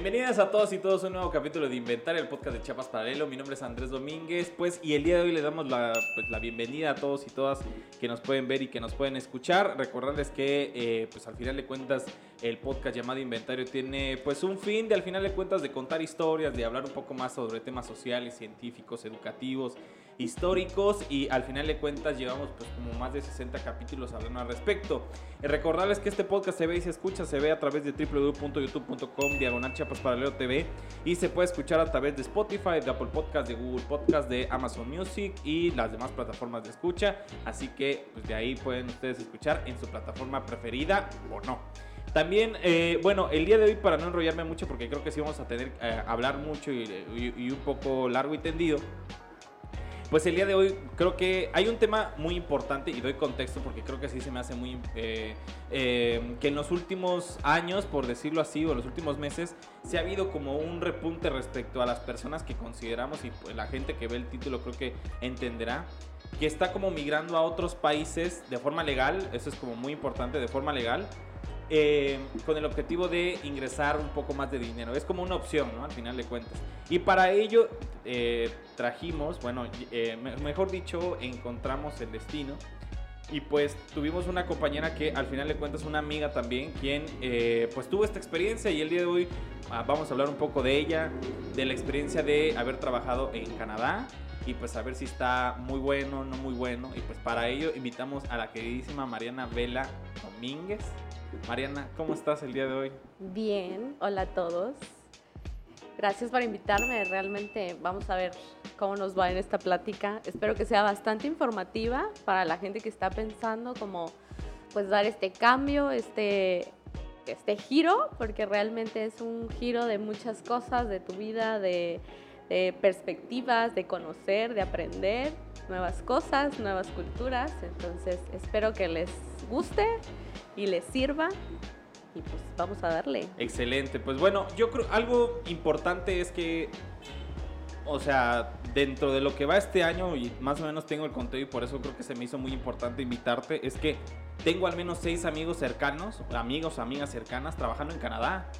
Bienvenidas a todos y todos a un nuevo capítulo de Inventario, el podcast de Chiapas Paralelo. Mi nombre es Andrés Domínguez, pues, y el día de hoy le damos la, pues, la bienvenida a todos y todas que nos pueden ver y que nos pueden escuchar. Recordarles que, eh, pues, al final de cuentas, el podcast llamado Inventario tiene, pues, un fin de, al final de cuentas, de contar historias, de hablar un poco más sobre temas sociales, científicos, educativos, históricos y al final de cuentas llevamos pues como más de 60 capítulos hablando al respecto. Y recordarles que este podcast se ve y se escucha, se ve a través de www.youtube.com diagonal Chiapas Paralelo TV y se puede escuchar a través de Spotify, de Apple Podcast, de Google Podcast, de Amazon Music y las demás plataformas de escucha. Así que pues de ahí pueden ustedes escuchar en su plataforma preferida o no. También, eh, bueno, el día de hoy, para no enrollarme mucho, porque creo que sí vamos a tener eh, hablar mucho y un poco largo y tendido, pues el día de hoy creo que hay un tema muy importante y doy contexto porque creo que sí se me hace muy... Eh, eh, que en los últimos años, por decirlo así, o en los últimos meses, se ha habido como un repunte respecto a las personas que consideramos y pues, la gente que ve el título creo que entenderá que está como migrando a otros países de forma legal, eso es como muy importante, de forma legal, eh, con el objetivo de ingresar un poco más de dinero. Es como una opción, ¿no? Al final de cuentas. Y para ello eh, trajimos, bueno, eh, mejor dicho, encontramos el destino. Y pues tuvimos una compañera que al final de cuentas una amiga también, quien pues tuvo esta experiencia y el día de hoy ah, vamos a hablar un poco de ella, de la experiencia de haber trabajado en Canadá y pues a ver si está muy bueno, no muy bueno. Y pues para ello invitamos a la queridísima Mariana Vela Domínguez. Mariana, ¿cómo estás el día de hoy? Bien, hola a todos. Gracias por invitarme. Realmente vamos a ver cómo nos va en esta plática. Espero que sea bastante informativa para la gente que está pensando cómo pues dar este cambio, este, este giro, porque realmente es un giro de muchas cosas, de tu vida, de, de perspectivas, de conocer, de aprender nuevas cosas, nuevas culturas. Entonces espero que les guste y les sirva. Y pues vamos a darle. Excelente. Pues bueno, yo creo algo importante es que, o sea, dentro de lo que va este año, y más o menos tengo el conteo y por eso creo que se me hizo muy importante invitarte, es que tengo al menos seis amigos cercanos, amigos, amigas cercanas, trabajando en Canadá.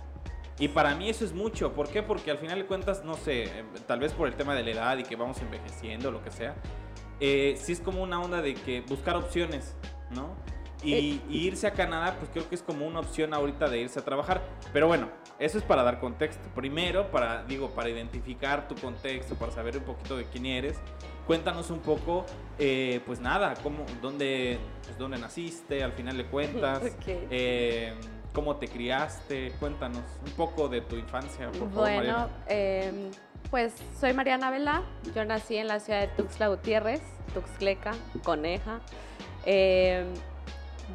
Y para mí eso es mucho. ¿Por qué? Porque al final de cuentas, no sé, eh, tal vez por el tema de la edad y que vamos envejeciendo, lo que sea, eh, sí es como una onda de que buscar opciones, ¿no? Y, eh, irse a Canadá, pues creo que es como una opción ahorita de irse a trabajar. Pero bueno, eso es para dar contexto. Primero, para, digo, para identificar tu contexto, para saber un poquito de quién eres. Cuéntanos un poco, eh, pues nada, cómo, dónde, pues, dónde naciste, al final de cuentas. Eh, ¿Cómo te criaste? Cuéntanos un poco de tu infancia, por favor. Bueno, em, pues soy Mariana Vela. Yo nací en la ciudad de Tuxtla Gutiérrez, Tuxtleca, Coneja. Eh,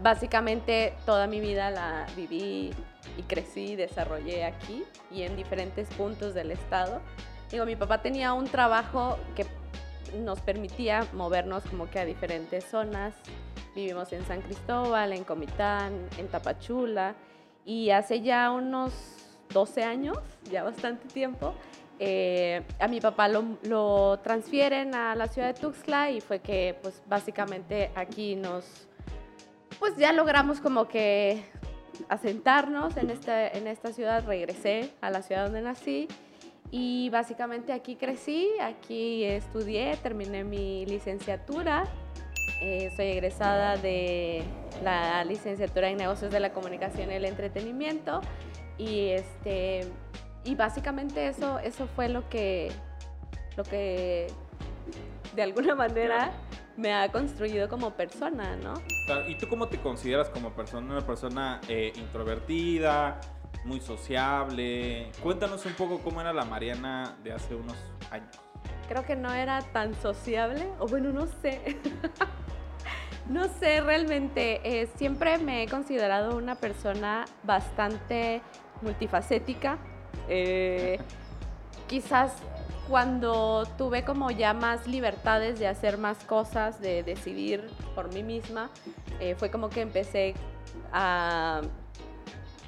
básicamente toda mi vida la viví y crecí y desarrollé aquí y en diferentes puntos del estado. Digo, mi papá tenía un trabajo que nos permitía movernos como que a diferentes zonas. Vivimos en San Cristóbal, en Comitán, en Tapachula y hace ya unos 12 años, ya bastante tiempo, eh, a mi papá lo, lo, transfieren a la ciudad de Tuxtla y fue que pues básicamente aquí nos pues ya logramos como que asentarnos en esta, en esta ciudad, regresé a la ciudad donde nací y básicamente aquí crecí, aquí estudié, terminé mi licenciatura, eh, soy egresada de la licenciatura en negocios de la comunicación y el entretenimiento. Y este y básicamente eso eso fue lo que lo que de alguna manera me ha construido como persona, ¿no? ¿Y tú cómo te consideras como persona? ¿Una persona eh, introvertida, muy sociable? Cuéntanos un poco cómo era la Mariana de hace unos años. Creo que no era tan sociable, o bueno, no sé. no sé, realmente. Eh, siempre me he considerado una persona bastante multifacética. Eh, quizás cuando tuve como ya más libertades de hacer más cosas, de decidir por mí misma, eh, fue como que empecé a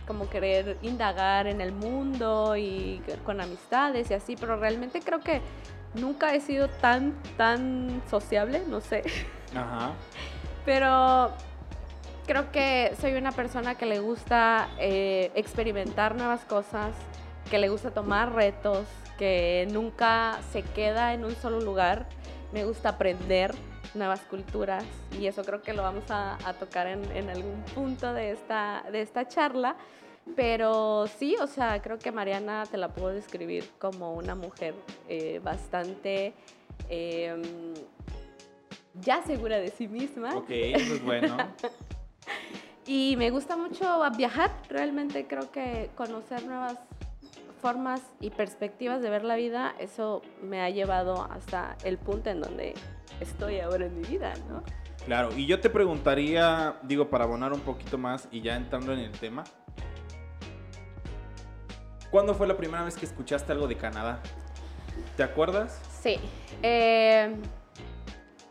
como querer indagar en el mundo y con amistades y así, pero realmente creo que nunca he sido tan, tan sociable, no sé. Ajá. Pero creo que soy una persona que le gusta eh, experimentar nuevas cosas, que le gusta tomar retos, que nunca se queda en un solo lugar. Me gusta aprender nuevas culturas y eso creo que lo vamos a, tocar en, algún punto de esta, de esta charla. Pero sí, o sea, creo que Mariana te la puedo describir como una mujer eh, bastante em, ya segura de sí misma. Ok, eso es bueno. y me gusta mucho viajar, realmente creo que conocer nuevas formas y perspectivas de ver la vida, eso me ha llevado hasta el punto en donde estoy ahora en mi vida, ¿no? Claro, y yo te preguntaría, digo, para abonar un poquito más y ya entrando en el tema, ¿cuándo fue la primera vez que escuchaste algo de Canadá? ¿Te acuerdas? Sí. Eh,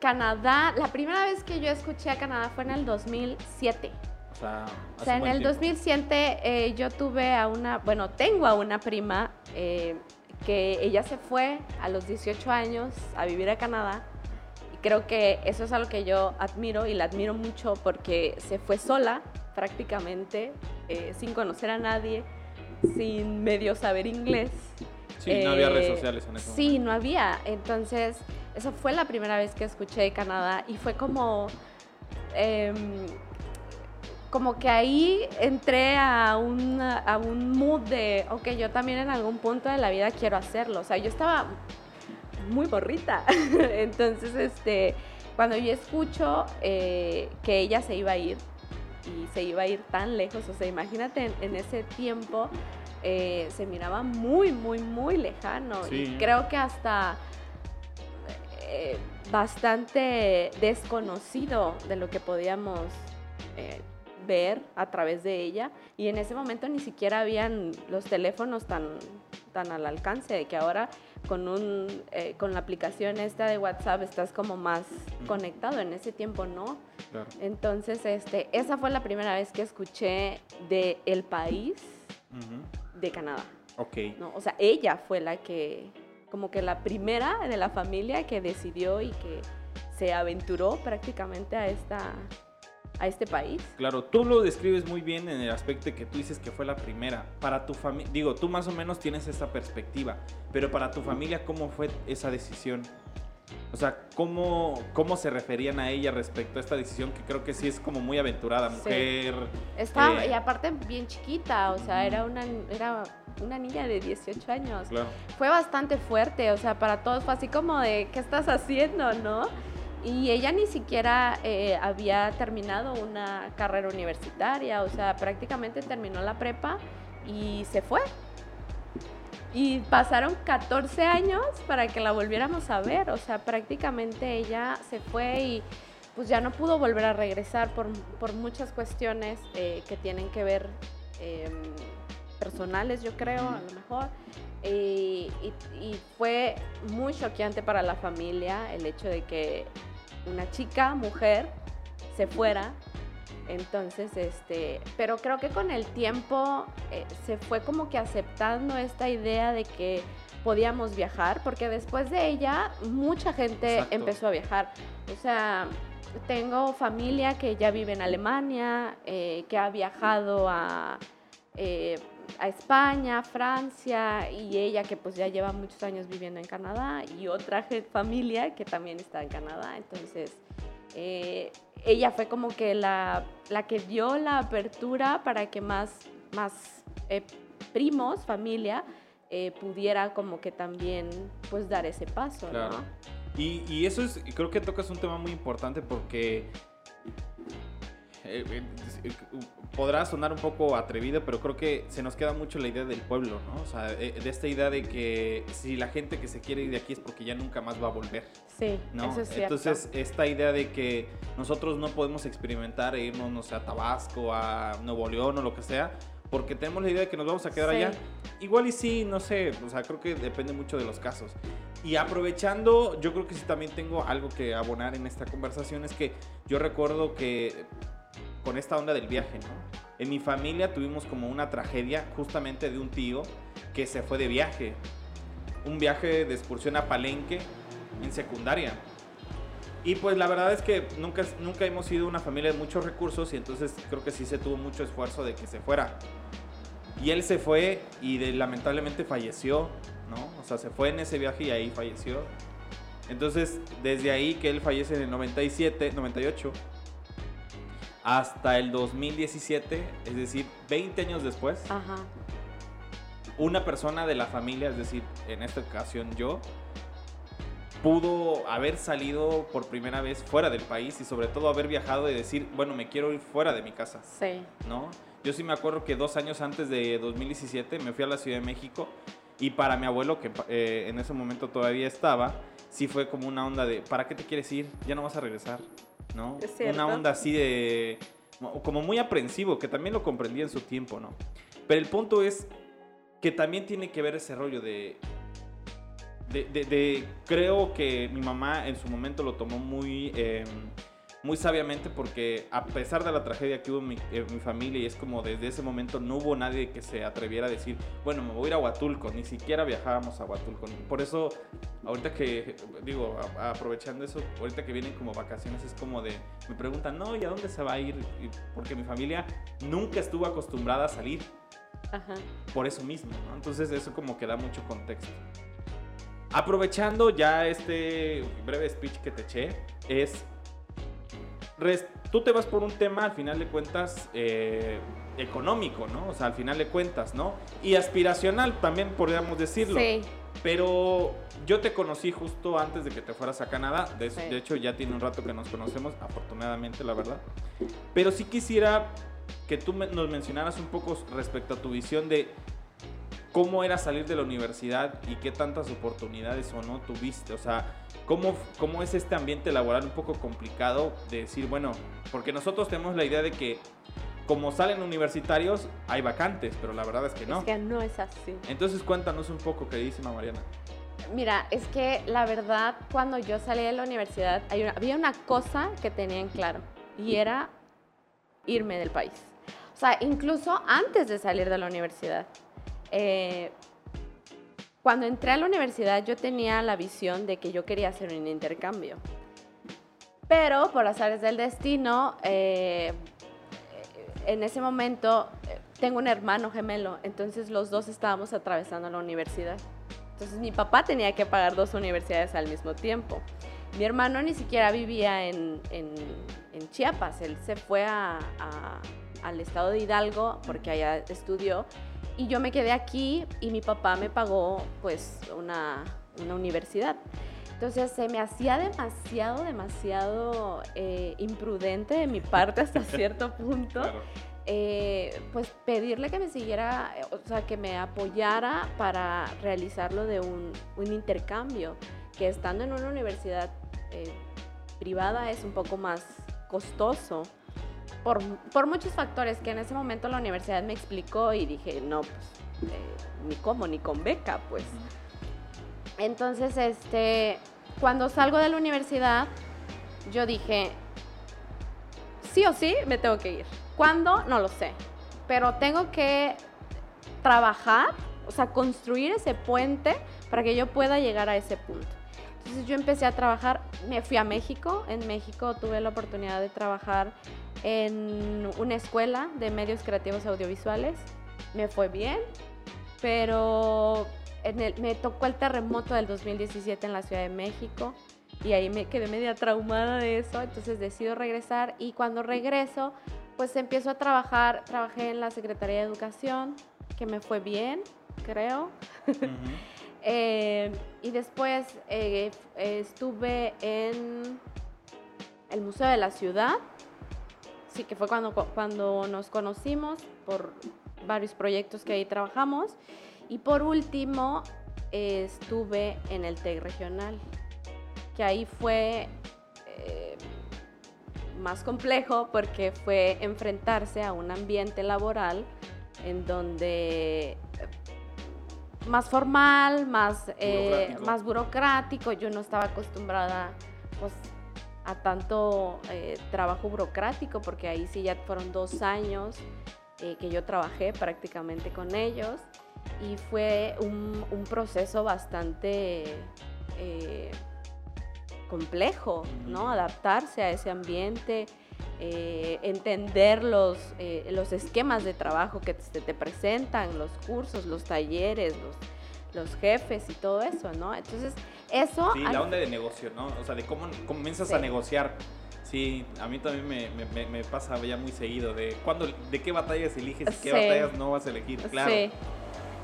Canadá, la primera vez que yo escuché a Canadá fue en el 2007. O sea, o sea en el 2007 eh, yo tuve a una, bueno, tengo a una prima eh, que ella se fue a los 18 años a vivir a Canadá creo que eso es algo que yo admiro y la admiro mucho porque se fue sola prácticamente, eh, sin conocer a nadie, sin medio saber inglés. Sí, no había redes sociales en eso. Sí, no había. Entonces, esa fue la primera vez que escuché de Canadá y fue como... Em, como que ahí entré a un, a un mood de, ok, yo también en algún punto de la vida quiero hacerlo. O sea, yo estaba muy borrita. Entonces, este, cuando yo escucho eh, que ella se iba a ir y se iba a ir tan lejos, o sea, imagínate en, ese tiempo eh, se miraba muy, muy, muy lejano y creo que hasta eh, bastante desconocido de lo que podíamos ver a través de ella y en ese momento ni siquiera habían los teléfonos tan, tan al alcance de que ahora con, un, eh, con la aplicación esta de WhatsApp estás como más conectado, en ese tiempo no. Entonces, este, esa fue la primera vez que escuché de el país de Canadá. Ok. ¿no? O sea, ella fue la que, como que la primera de la familia que decidió y que se aventuró prácticamente a esta, a este país. Claro, tú lo describes muy bien en el aspecto de que tú dices que fue la primera. Para tu familia, digo, tú más o menos tienes esa perspectiva, pero para tu familia, ¿cómo fue esa decisión? O sea, ¿cómo, ¿cómo se referían a ella respecto a esta decisión que creo que sí es como muy aventurada, mujer? Estaba, eh, y aparte bien chiquita, o sea, era una, era una niña de 18 años. Claro. Fue bastante fuerte, o sea, para todos fue así como de, ¿qué estás haciendo, no? Y ella ni siquiera eh, había terminado una carrera universitaria, o sea, prácticamente terminó la prepa y se fue. Y pasaron 14 años para que la volviéramos a ver, o sea, prácticamente ella se fue y pues ya no pudo volver a regresar por, muchas cuestiones eh, que tienen que ver em, personales, yo creo, a lo mejor. y, fue muy choqueante para la familia el hecho de que una chica, mujer, se fuera. Entonces, este, pero creo que con el tiempo eh, se fue como que aceptando esta idea de que podíamos viajar, porque después de ella mucha gente empezó a viajar. O sea, tengo familia que ya vive en Alemania, eh, que ha viajado a, eh, a España, Francia, y ella que pues ya lleva muchos años viviendo en Canadá, y otra familia que también está en Canadá. Entonces, eh, ella fue como que la, la, que dio la apertura para que más, más eh, primos, familia, eh, pudiera como que también pues dar ese paso. Claro. Y, y, eso es, creo que tocas un tema muy importante porque podrá sonar un poco atrevido, pero creo que se nos queda mucho la idea del pueblo, ¿no? O sea, de esta idea de que si la gente que se quiere ir de aquí es porque ya nunca más va a volver. Sí, ¿no? eso es cierto. Entonces, esta idea de que nosotros no podemos experimentar e irnos, no sé, a Tabasco, a Nuevo León o lo que sea, porque tenemos la idea de que nos vamos a quedar allá. Igual y sí, no sé, o sea, creo que depende mucho de los casos. Y aprovechando, yo creo que sí también tengo algo que abonar en esta conversación, es que yo recuerdo que con esta onda del viaje, ¿no? En mi familia tuvimos como una tragedia justamente de un tío que se fue de viaje. Un viaje de excursión a Palenque en secundaria. Y pues la verdad es que nunca, nunca hemos sido una familia de muchos recursos y entonces creo que sí se tuvo mucho esfuerzo de que se fuera. Y él se fue y de- lamentablemente falleció, ¿no? O sea, se fue en ese viaje y ahí falleció. Entonces, desde ahí que él fallece en el 97, 98, hasta el 2017, es decir, 20 años después, Ajá. una persona de la familia, es decir, en esta ocasión yo, pudo haber salido por primera vez fuera del país y sobre todo haber viajado y decir, bueno, me quiero ir fuera de mi casa, Sí. ¿no? Yo sí me acuerdo que dos años antes de 2017 me fui a la Ciudad de México y para mi abuelo, que eh, en ese momento todavía estaba, sí fue como una onda de, ¿para qué te quieres ir? Ya no vas a regresar, ¿no? Una onda así de, como muy aprensivo, que también lo comprendí en su tiempo, ¿no? Pero el punto es que también tiene que ver ese rollo de, de, de- de- creo que mi mamá en su momento lo tomó muy, eh, muy sabiamente porque a pesar de la tragedia que hubo en mi, en mi familia y es como desde ese momento no hubo nadie que se atreviera a decir, bueno, me voy a ir a Huatulco, ni siquiera viajábamos a Huatulco. Por eso, ahorita que, digo, a- aprovechando eso, ahorita que vienen como vacaciones es como de, me preguntan, no, ¿y a dónde se va a ir? Porque mi familia nunca estuvo acostumbrada a salir Ajá. por eso mismo, ¿no? Entonces eso como que da mucho contexto. Aprovechando ya este breve speech que te eché, es... tú te vas por un tema, al final de cuentas, eh, económico, ¿no? O sea, al final de cuentas, ¿no? Y aspiracional también podríamos decirlo. Sí. Pero yo te conocí justo antes de que te fueras a Canadá. De, Sí. de hecho, ya tiene un rato que nos conocemos, afortunadamente, la verdad. Pero sí quisiera que tú nos mencionaras un poco respecto a tu visión de cómo era salir de la universidad y qué tantas oportunidades o no tuviste. O sea, cómo, cómo es este ambiente laboral un poco complicado de decir, bueno, porque nosotros tenemos la idea de que como salen universitarios hay vacantes, pero la verdad es que no. Es que no es así. Entonces cuéntanos un poco, queridísima Mariana. Mira, es que la verdad, cuando yo salí de la universidad, hay una- había una cosa que tenía en claro y era irme del país. O sea, incluso antes de salir de la universidad. eh, cuando entré a la universidad, yo tenía la visión de que yo quería hacer un intercambio. Pero por azares del destino, eh, en ese momento eh, tengo un hermano gemelo, entonces los dos estábamos atravesando la universidad. Entonces mi papá tenía que pagar dos universidades al mismo tiempo. Mi hermano ni siquiera vivía en, en- en Chiapas, él se fue a- a- al estado de Hidalgo porque allá estudió y yo me quedé aquí y mi papá me pagó pues una, una universidad. Entonces se me hacía demasiado, demasiado eh, imprudente de mi parte hasta cierto punto eh, pues pedirle que me siguiera, eh, o sea, que me apoyara para realizarlo de un, un intercambio, que estando en una universidad eh, privada es un poco más costoso. Por, por muchos factores que en ese momento la universidad me explicó y dije, no, pues, eh, ni cómo, ni con beca, pues. Entonces, este, cuando salgo de la universidad, yo dije, sí o sí me tengo que ir. ¿Cuándo? No lo sé. Pero tengo que trabajar, o sea, construir ese puente para que yo pueda llegar a ese punto. Entonces yo empecé a trabajar, me fui a México. En México tuve la oportunidad de trabajar en una escuela de medios creativos audiovisuales. Me fue bien, pero en el- me tocó el terremoto del 2017 en la Ciudad de México y ahí me quedé media traumada de eso, entonces decido regresar y cuando regreso pues empiezo a trabajar, trabajé en la Secretaría de Educación, que me fue bien, creo. Eh, y después eh, estuve en el Museo de la Ciudad, sí que fue cuando, cuando nos conocimos por varios proyectos que ahí trabajamos. Y por último, eh, estuve en el TEC regional, que ahí fue eh, más complejo porque fue enfrentarse a un ambiente laboral en donde eh, más formal, más, eh, Burocrático. más burocrático. Yo no estaba acostumbrada pues, a tanto eh, trabajo burocrático porque ahí sí ya fueron dos años eh, que yo trabajé prácticamente con ellos y fue un, un proceso bastante eh, complejo, ¿no? Adaptarse a ese ambiente, eh, entender los, eh, los esquemas de trabajo que te, te presentan, los cursos, los talleres, los, los jefes y todo eso, ¿no? Entonces, eso... Sí, la onda de negocio, ¿no? O sea, de cómo comienzas a negociar. Sí, a mí también me, me, me, pasa ya muy seguido de cuándo, de qué batallas eliges y qué batallas no vas a elegir, claro. Sí.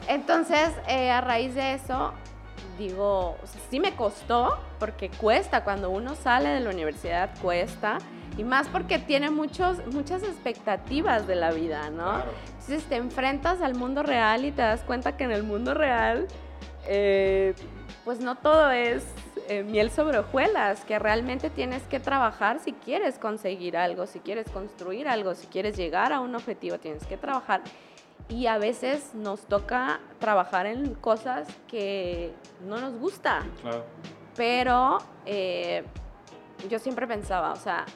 Entonces, eh, a raíz de eso, digo, o sea, sí me costó, porque cuesta, cuando uno sale de la universidad cuesta, y más porque tiene muchos, muchas expectativas de la vida, ¿no? Entonces te enfrentas al mundo real y te das cuenta que en el mundo real, eh, pues no todo es eh, miel sobre hojuelas, que realmente tienes que trabajar si quieres conseguir algo, si quieres construir algo, si quieres llegar a un objetivo, tienes que trabajar. Y a veces nos toca trabajar en cosas que no nos gusta. Claro. Pero eh, yo siempre pensaba, o sea,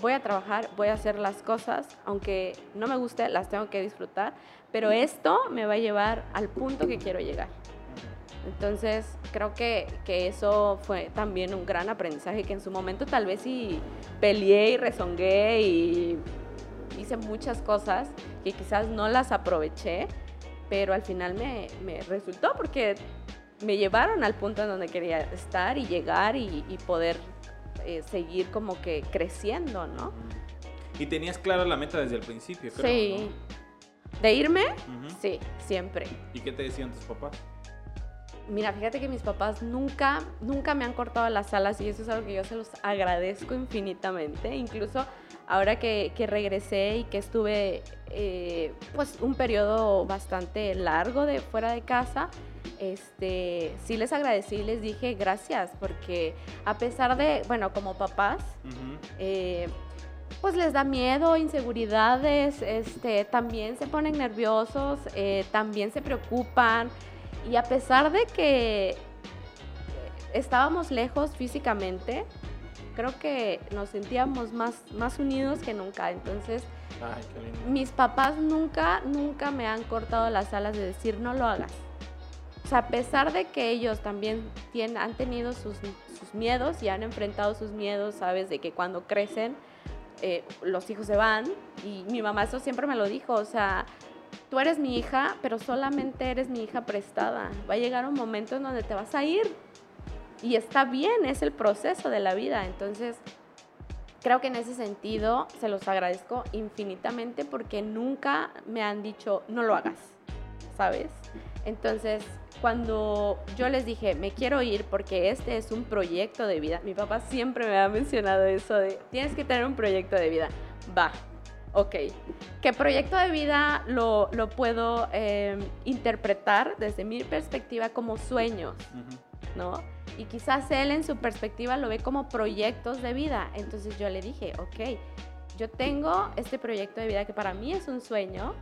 voy a trabajar, voy a hacer las cosas, aunque no me guste, las tengo que disfrutar, pero esto me va a llevar al punto que quiero llegar. Entonces, creo que, que, eso fue también un gran aprendizaje que en su momento tal vez sí peleé y rezongué y hice muchas cosas que quizás no las aproveché, pero al final me, me resultó porque me llevaron al punto en donde quería estar y llegar y, y poder eh, seguir como que creciendo, ¿no? Y tenías clara la meta desde el principio, creo. Sí. ¿De irme? Sí, siempre. ¿Y qué te decían tus papás? Mira, fíjate que mis papás nunca, nunca me han cortado las alas y eso es algo que yo se los agradezco infinitamente. Incluso ahora que, que regresé y que estuve eh, pues un periodo bastante largo de fuera de casa, este, sí les agradecí y les dije gracias, porque a pesar de, bueno, como papás, eh, pues les da miedo, inseguridades, este, también se ponen nerviosos, eh, también se preocupan, y a pesar de que estábamos lejos físicamente, creo que nos sentíamos más, más unidos que nunca, entonces... Mis papás nunca, nunca me han cortado las alas de decir no lo hagas o sea, a pesar de que ellos también tienen, han tenido sus, miedos y han enfrentado sus miedos, sabes, de que cuando crecen eh, los hijos se van. Y mi mamá eso siempre me lo dijo, o sea, tú eres mi hija, pero solamente eres mi hija prestada. Va a llegar un momento en donde te vas a ir. Y está bien, es el proceso de la vida. Entonces, creo que en ese sentido se los agradezco infinitamente porque nunca me han dicho, no lo hagas, ¿sabes? Entonces, cuando yo les dije, me quiero ir porque este es un proyecto de vida, mi papá siempre me ha mencionado eso tienes que tener un proyecto de vida. Va, ok. ¿Qué proyecto de vida lo, lo puedo em, interpretar desde mi perspectiva como sueños? ¿No? Y quizás él en su perspectiva lo ve como proyectos de vida. Entonces yo le dije, ok, yo tengo este proyecto de vida que para mí es un sueño,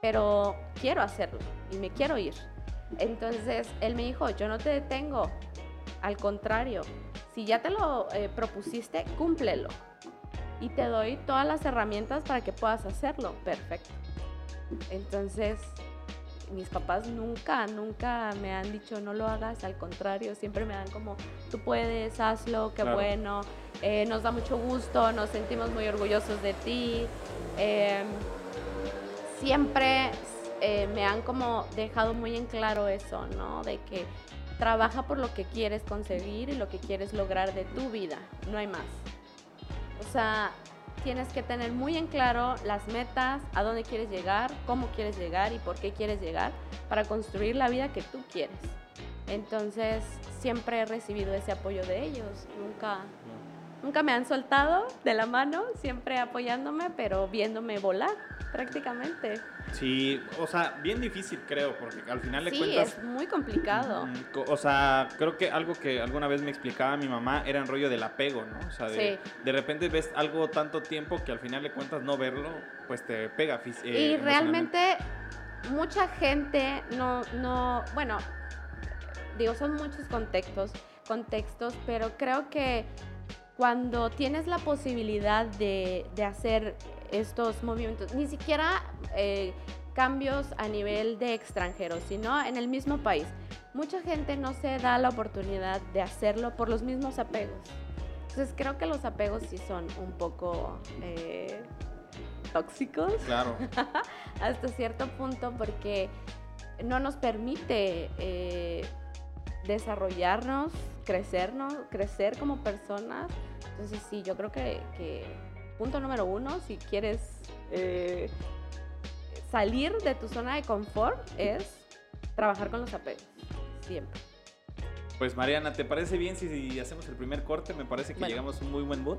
pero quiero hacerlo y me quiero ir. Entonces él me dijo, yo no te detengo, al contrario, si ya te lo eh, propusiste, cúmplelo. Y te doy todas las herramientas para que puedas hacerlo. Perfecto. Entonces, mis papás nunca, nunca me han dicho no lo hagas, al contrario, siempre me dan como, tú puedes, hazlo, qué bueno, eh, nos da mucho gusto, nos sentimos muy orgullosos de ti. Em, siempre, eh, me han como dejado muy en claro eso, ¿no? De que trabaja por lo que quieres conseguir y lo que quieres lograr de tu vida, no hay más. O sea, tienes que tener muy en claro las metas, a dónde quieres llegar, cómo quieres llegar y por qué quieres llegar para construir la vida que tú quieres. Entonces, siempre he recibido ese apoyo de ellos, nunca nunca me han soltado de la mano, siempre apoyándome, pero viéndome volar prácticamente. Sí, o sea, bien difícil creo, porque al final de cuentas... Sí, es muy complicado. O sea, creo que algo que alguna vez me explicaba mi mamá era el rollo del apego, ¿no? O sea, de, de repente ves algo tanto tiempo que al final de cuentas no verlo, pues te pega físicamente. y realmente mucha gente no, no, bueno, digo, son muchos contextos, contextos, pero creo que cuando tienes la posibilidad de, de hacer estos movimientos, ni siquiera eh, cambios a nivel de extranjeros, sino en el mismo país. Mucha gente no se da la oportunidad de hacerlo por los mismos apegos. Entonces creo que los apegos sí son un poco eh, tóxicos. Claro. hasta cierto punto porque no nos permite eh, desarrollarnos, crecernos, crecer como personas. Entonces sí, yo creo que, que punto número uno, si quieres eh, salir de tu zona de confort, es trabajar con los apegos, siempre. Pues Mariana, ¿te parece bien si, hacemos el primer corte? Me parece que llegamos a un muy buen mood.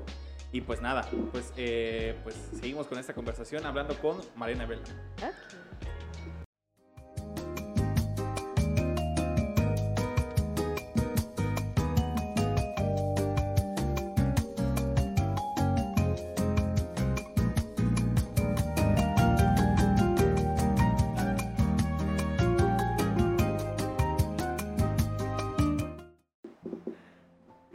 Y pues nada, pues, eh, pues seguimos con esta conversación hablando con Mariana Vela.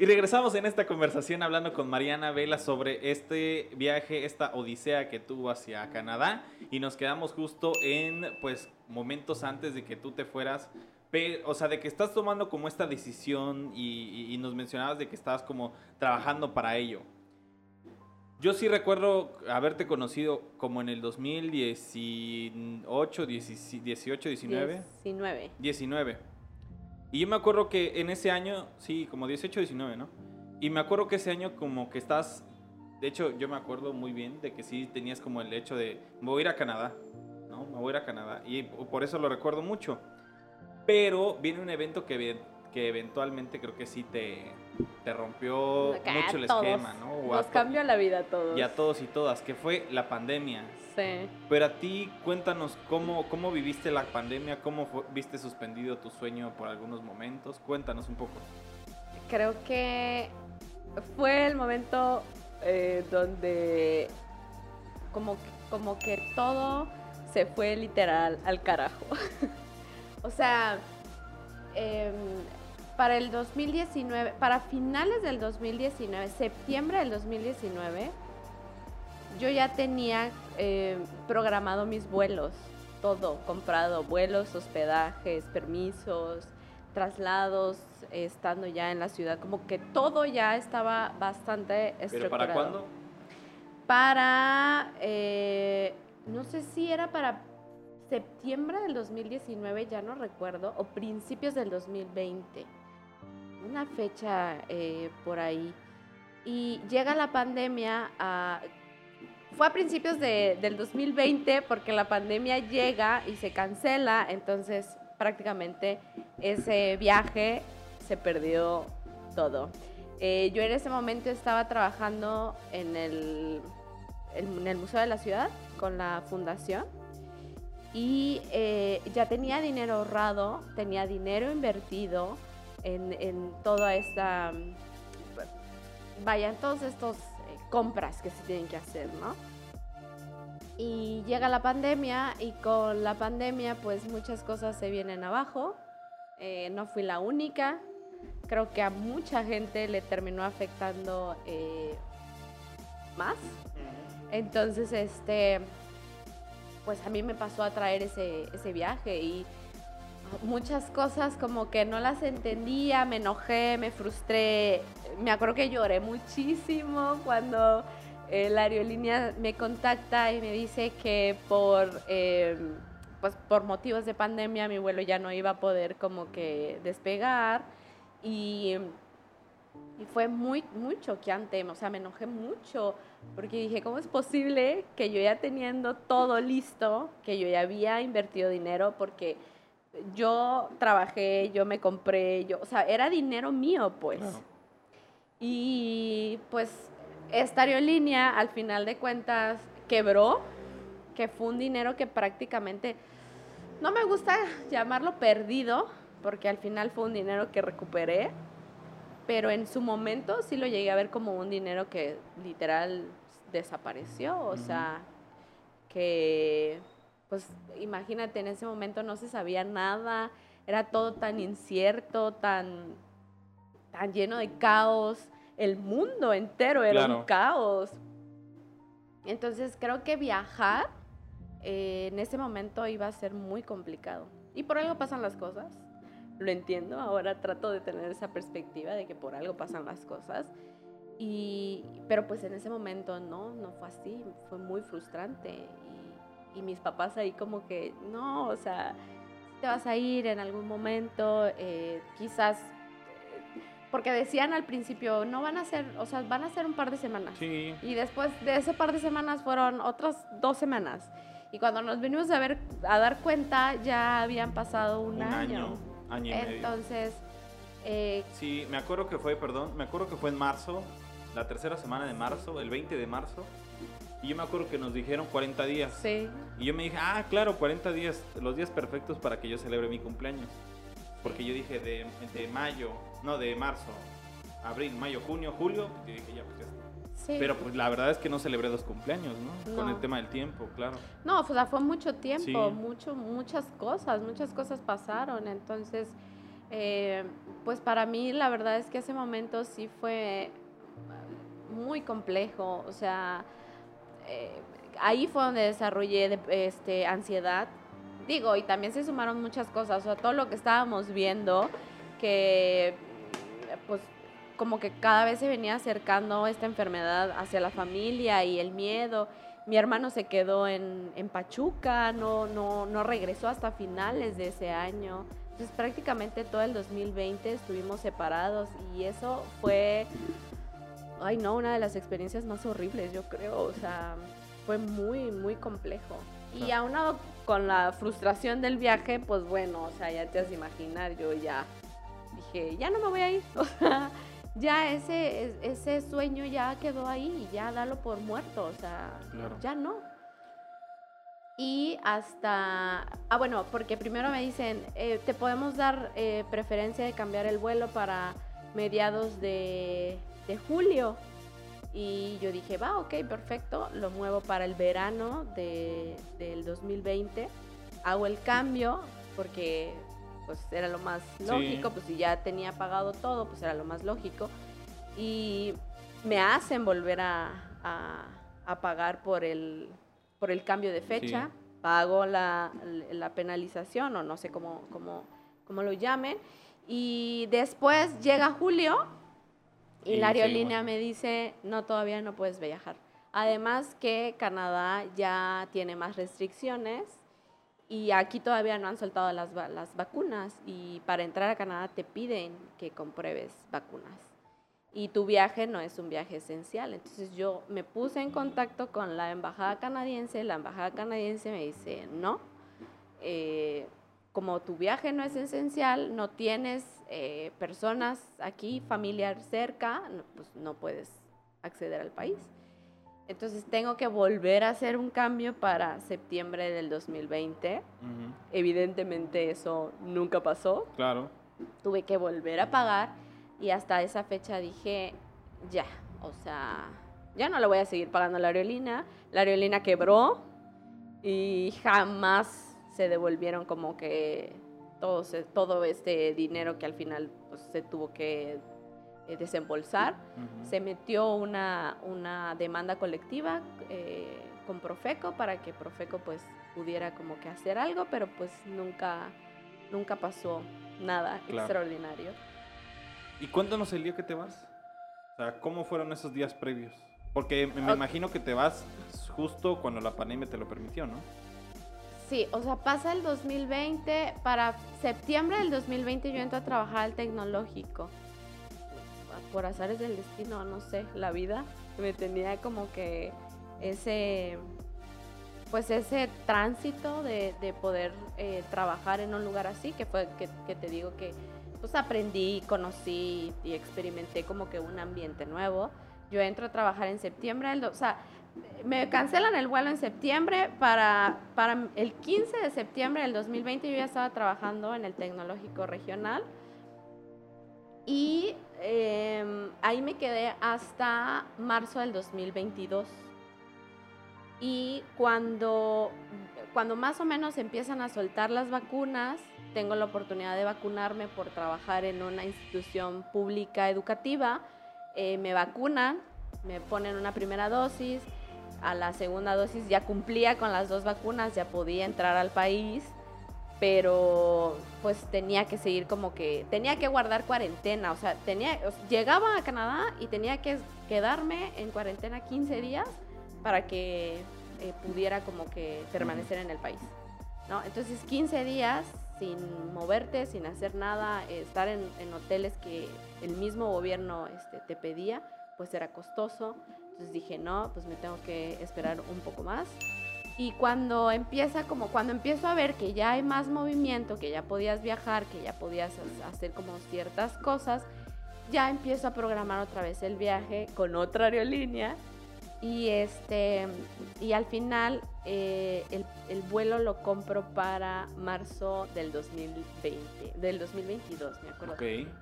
Y regresamos en esta conversación hablando con Mariana Vela sobre este viaje, esta odisea que tuvo hacia Canadá y nos quedamos justo en pues momentos antes de que tú te fueras, o sea, de que estás tomando como esta decisión y, nos mencionabas de que estabas como trabajando para ello. Yo sí recuerdo haberte conocido como en el 2018, 18, 19. 19. 19. Y yo me acuerdo que en ese año, sí, como 18, 19, ¿no? Y me acuerdo que ese año como que estás, de hecho yo me acuerdo muy bien de que sí tenías como el hecho de, me voy a ir a Canadá, ¿no? Me voy a ir a Canadá. Y por eso lo recuerdo mucho. Pero viene un evento que, que eventualmente creo que sí te, te rompió mucho el esquema, ¿no? Nos cambió la vida a todos. Y a todos y todas, que fue la pandemia. Sí. Pero a ti, cuéntanos cómo, cómo viviste la pandemia, cómo viste suspendido tu sueño por algunos momentos. Cuéntanos un poco. Creo que fue el momento eh, donde como, como que todo se fue literal al carajo. o sea, em, para el 2019, para finales del 2019, septiembre del 2019, yo ya tenía eh, programado mis vuelos, todo comprado, vuelos, hospedajes, permisos, traslados, estando ya en la ciudad, como que todo ya estaba bastante estructurado. ¿Pero para cuándo? Para, eh, no sé si era para septiembre del 2019, ya no recuerdo, o principios del 2020, una fecha eh, por ahí. Y llega la pandemia a fue a principios de, del 2020 porque la pandemia llega y se cancela, entonces prácticamente ese viaje se perdió todo. Eh, yo en ese momento estaba trabajando en el, en el Museo de la Ciudad con la fundación y eh, ya tenía dinero ahorrado, tenía dinero invertido en, en toda esta, vaya, en todos estos compras que se tienen que hacer, ¿no? Y llega la pandemia y con la pandemia pues muchas cosas se vienen abajo. Eh, no fui la única. Creo que a mucha gente le terminó afectando eh, más. Entonces, este, pues a mí me pasó a traer ese, ese viaje y muchas cosas como que no las entendía, me enojé, me frustré. Me acuerdo que lloré muchísimo cuando eh, la aerolínea me contacta y me dice que por, eh, pues por motivos de pandemia mi vuelo ya no iba a poder como que despegar y, y fue muy, muy choqueante, o sea, me enojé mucho porque dije, ¿cómo es posible que yo ya teniendo todo listo, que yo ya había invertido dinero porque yo trabajé, yo me compré, yo, o sea, era dinero mío, pues. Y pues esta aerolínea, al final de cuentas, quebró, que fue un dinero que prácticamente, no me gusta llamarlo perdido, porque al final fue un dinero que recuperé, pero en su momento sí lo llegué a ver como un dinero que literal desapareció, o sea, que pues imagínate, en ese momento no se sabía nada, era todo tan incierto, tan, tan lleno de caos, el mundo entero era un caos. Entonces creo que viajar eh, en ese momento iba a ser muy complicado. Y por algo pasan las cosas, lo entiendo, ahora trato de tener esa perspectiva de que por algo pasan las cosas. Y, pero pues en ese momento no, no fue así, fue muy frustrante. Y, y mis papás ahí como que, no, o sea, te vas a ir en algún momento, eh, quizás, eh, porque decían al principio, no van a ser, o sea, van a ser un par de semanas. Sí. Y después de ese par de semanas fueron otras dos semanas. Y cuando nos venimos a ver, a dar cuenta, ya habían pasado un, Un año, año y medio. Entonces, eh, Sí, me acuerdo que fue, perdón, me acuerdo que fue en marzo, la tercera semana de marzo, el 20 de marzo. Y yo me acuerdo que nos dijeron 40 días. sí, Y yo me dije, ah, claro, 40 días, los días perfectos para que yo celebre mi cumpleaños. Porque yo dije de, de mayo, no, de marzo, abril, mayo, junio, julio, y dije ya, pues ya está. sí. Pero pues la verdad es que no celebré dos cumpleaños, ¿no? Con el tema del tiempo, claro. No, o sea, fue mucho tiempo, Sí. mucho, muchas cosas, muchas cosas pasaron. Entonces, eh, pues para mí la verdad es que ese momento sí fue muy complejo. O sea, eh, ahí fue donde desarrollé de- este, ansiedad. Digo, y también se sumaron muchas cosas. O sea, todo lo que estábamos viendo, que pues como que cada vez se venía acercando esta enfermedad hacia la familia y el miedo. Mi hermano se quedó en, en Pachuca, no, no, no regresó hasta finales de ese año. Entonces prácticamente todo el 2020 estuvimos separados y eso fue, ay no, una de las experiencias más horribles, yo creo. O sea, fue muy, muy complejo. Y aunado con la frustración del viaje, pues bueno, o sea, ya te has de imaginar, yo ya dije, ya no me voy a ir. O sea, ya ese, ese sueño ya quedó ahí y ya dalo por muerto. O sea, Claro. ya no. Y hasta, ah bueno, porque primero me dicen, eh, te podemos dar eh, preferencia de cambiar el vuelo para mediados de, de julio. Y yo dije, va, ok, perfecto, lo muevo para el verano de, del 2020. Hago el cambio porque pues era lo más Sí. lógico, pues si ya tenía pagado todo, pues era lo más lógico. Y me hacen volver a, a- a pagar por el, por el cambio de fecha. Sí. Pago la, la penalización o no sé cómo, cómo, cómo lo llamen. Y después llega julio y, Y aerolínea me dice, no, todavía no puedes viajar. Además que Canadá ya tiene más restricciones y aquí todavía no han soltado las, las vacunas y para entrar a Canadá te piden que compruebes vacunas. Y tu viaje no es un viaje esencial. Entonces yo me puse en contacto con la embajada canadiense. La embajada canadiense me dice, no, eh, como tu viaje no es esencial, no tienes eh, personas aquí, familiar cerca, no, pues no puedes acceder al país. Entonces tengo que volver a hacer un cambio para septiembre del 2020. Ujú, Evidentemente eso nunca pasó. Claro. Tuve que volver a pagar y hasta esa fecha dije, ya, o sea, ya no le voy a seguir pagando a la aerolínea. La aerolínea quebró y jamás se devolvieron como que todo, se- todo este dinero que al final pues, se tuvo que eh, desembolsar Ujú. se metió una, una demanda colectiva eh, con Profeco para que Profeco pues pudiera como que hacer algo, pero pues nunca, nunca pasó nada Claro. extraordinario. ¿Y cuéntanos el día que te vas? O sea, ¿cómo fueron esos días previos? Porque me, me Ok. imagino que te vas justo cuando la pandemia te lo permitió, ¿no? Sí, o sea, pasa el 2020, para septiembre del 2020 yo entro a trabajar al tecnológico. Por azares del destino, no sé, la vida me tenía como que ese, pues ese tránsito de, de poder eh, trabajar en un lugar así, que fue que, que te digo que pues aprendí, conocí y experimenté como que un ambiente nuevo. Yo entro a trabajar en septiembre, del do- o sea, me cancelan el vuelo en septiembre para, para el 15 de septiembre del 2020 yo ya estaba trabajando en el tecnológico regional y eh, ahí me quedé hasta marzo del 2022 y cuando, cuando más o menos empiezan a soltar las vacunas tengo la oportunidad de vacunarme por trabajar en una institución pública educativa. Eh, me vacunan me ponen una primera dosis a la segunda dosis ya cumplía con las dos vacunas, ya podía entrar al país pero pues tenía que seguir como que, tenía que guardar cuarentena, o sea, tenía, llegaba a Canadá y tenía que quedarme en cuarentena 15 días para que eh, pudiera como que permanecer en el país, ¿no? Entonces 15 días sin moverte, sin hacer nada, estar en, hoteles que el mismo gobierno este, te pedía, pues era costoso. Entonces dije, no, pues me tengo que esperar un poco más. Y cuando empieza, como cuando empiezo a ver que ya hay más movimiento, que ya podías viajar, que ya podías hacer como ciertas cosas, ya empiezo a programar otra vez el viaje con otra aerolínea. Y, este, y al final eh, el, el, vuelo lo compro para marzo del 2020, del 2022, me acuerdo.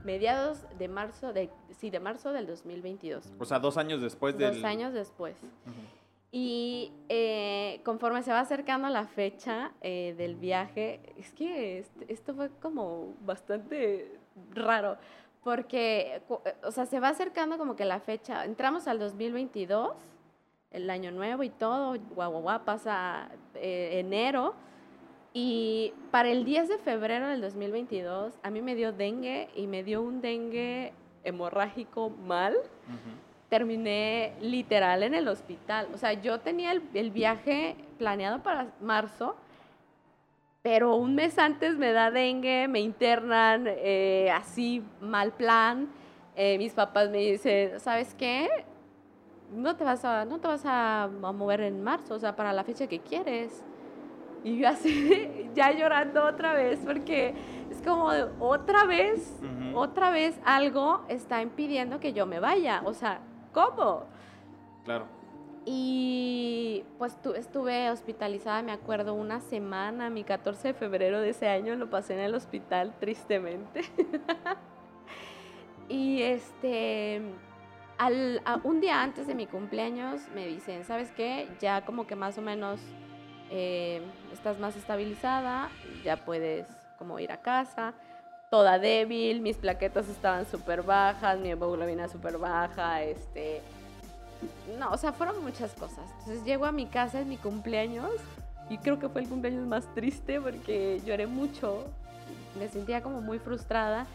Mediados de marzo, de, sí, de marzo del 2022. O sea, dos años después del... Dos años después. Y eh, conforme se va acercando la fecha eh, del viaje, es que esto fue como bastante raro, porque, o sea, se va acercando como que la fecha, entramos al 2022, el año nuevo y todo, guau, guau, guau pasa enero, y para el 10 de febrero del 2022, a mí me dio dengue y me dio un dengue hemorrágico mal terminé literal en el hospital. O sea, yo tenía el, viaje planeado para marzo, pero un mes antes me da dengue, me internan, eh, así mal plan. Eh, mis papás me dicen, ¿sabes qué? No te vas a, no te vas a, mover en marzo, o sea, para la fecha que quieres. Y yo así, ya llorando otra vez, porque es como otra vez, otra vez algo está impidiendo que yo me vaya. O sea, ¿cómo? Claro. Y pues estuve hospitalizada, me acuerdo, una semana, mi 14 de febrero de ese año lo pasé en el hospital tristemente. y este, un día antes de mi cumpleaños me dicen, ¿sabes qué? Ya como que más o menos eh, estás más estabilizada, ya puedes como ir a casa toda débil, mis plaquetas estaban súper bajas, mi hemoglobina súper baja, este... No, o sea, fueron muchas cosas. Entonces llego a mi casa, en mi cumpleaños, y creo que fue el cumpleaños más triste porque lloré mucho, me sentía como muy frustrada.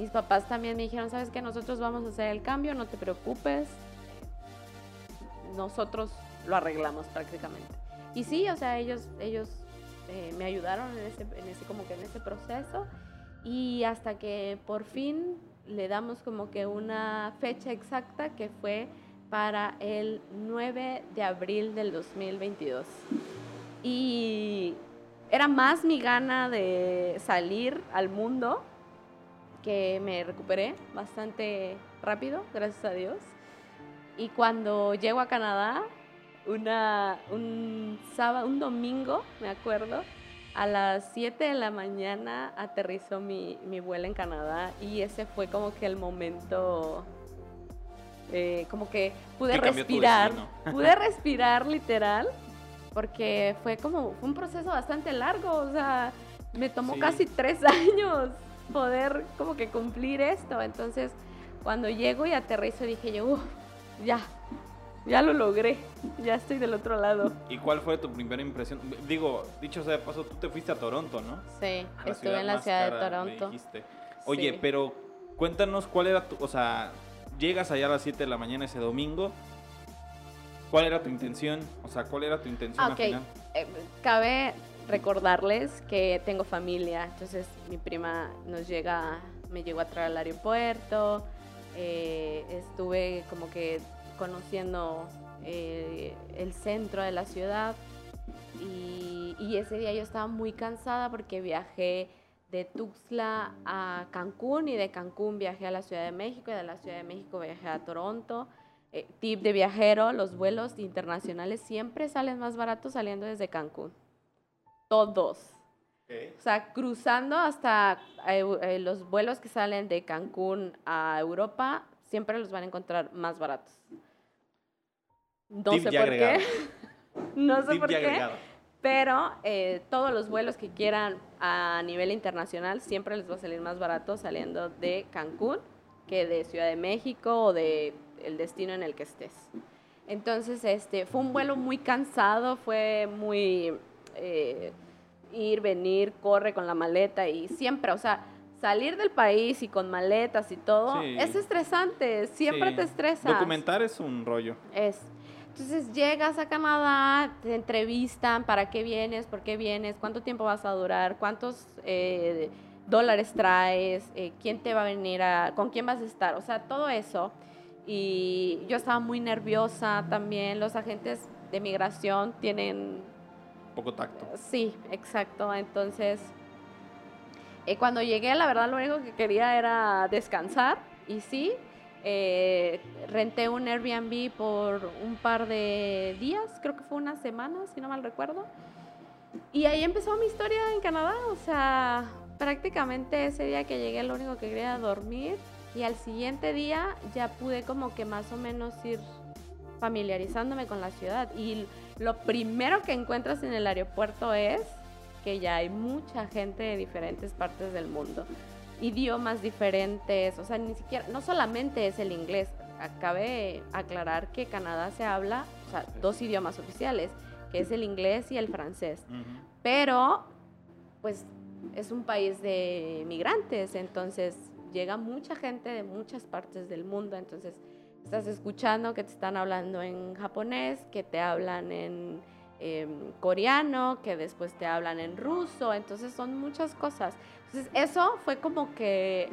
Mis papás también me dijeron, sabes que nosotros vamos a hacer el cambio, no te preocupes, nosotros lo arreglamos prácticamente. Y sí, o sea, ellos, ellos eh, me ayudaron en ese, en ese, como que en ese proceso y hasta que por fin le damos como que una fecha exacta que fue para el 9 de abril del 2022. Y era más mi gana de salir al mundo que me recuperé bastante rápido, gracias a Dios. Y cuando llego a Canadá, una, un sábado, un domingo, me acuerdo, a las 7 de la mañana aterrizó mi, mi vuelo en Canadá y ese fue como que el momento, eh, como que pude respirar, pude respirar literal, porque fue como un proceso bastante largo, o sea, me tomó casi tres años poder como que cumplir esto, entonces cuando llego y aterrizo dije yo, ya, ya lo logré, ya estoy del otro lado. ¿Y cuál fue tu primera impresión? Digo, dicho sea de paso, tú te fuiste a Toronto, ¿no? Sí, estuve en la ciudad de Toronto. Oye, pero cuéntanos cuál era tu, o sea, llegas allá a las 7 de la mañana ese domingo. ¿Cuál era tu intención? O sea, ¿cuál era tu intención al final? Eh, cabe recordarles que tengo familia, entonces mi prima nos llega, me llegó a traer al aeropuerto, eh, estuve como que conociendo eh, el centro de la ciudad y, ese día yo estaba muy cansada porque viajé de Tuxtla a Cancún y de Cancún viajé a la Ciudad de México y de la Ciudad de México viajé a Toronto. Eh, tip de viajero, los vuelos internacionales siempre salen más baratos saliendo desde Cancún. Todos. O sea, cruzando hasta eh, los vuelos que salen de Cancún a Europa, siempre los van a encontrar más baratos. No sé por qué. no sé por qué. Pero eh, todos los vuelos que quieran a nivel internacional siempre les va a salir más barato saliendo de Cancún que de Ciudad de México o de el destino en el que estés. Entonces, este, fue un vuelo muy cansado, fue muy... Eh, ir, venir, corre con la maleta y siempre, o sea, salir del país y con maletas y todo Sí. es estresante, siempre Sí. te estresas. Documentar es un rollo. Es. Entonces llegas a Canadá, te entrevistan, ¿para qué vienes? ¿Por qué vienes? ¿Cuánto tiempo vas a durar? ¿Cuántos eh, dólares traes? Eh, ¿Quién te va a venir a, con quién vas a estar? O sea, todo eso. Y yo estaba muy nerviosa también. Los agentes de migración tienen Poco tacto. Sí, exacto. Entonces, eh, cuando llegué, la verdad, lo único que quería era descansar. Y sí, eh, renté un Airbnb por un par de días, creo que fue una semana, si no mal recuerdo. Y ahí empezó mi historia en Canadá. O sea, prácticamente ese día que llegué, lo único que quería era dormir. Y al siguiente día ya pude como que más o menos ir familiarizándome con la ciudad. Y lo primero que encuentras en el aeropuerto es que ya hay mucha gente de diferentes partes del mundo, idiomas diferentes, o sea, ni siquiera, no solamente es el inglés, acabe aclarar que Canadá se habla, o sea, dos idiomas oficiales, que es el inglés y el francés, pero pues es un país de migrantes, entonces llega mucha gente de muchas partes del mundo, entonces estás escuchando que te están hablando en japonés, que te hablan en em, coreano, que después te hablan en ruso, entonces son muchas cosas. Entonces eso fue como que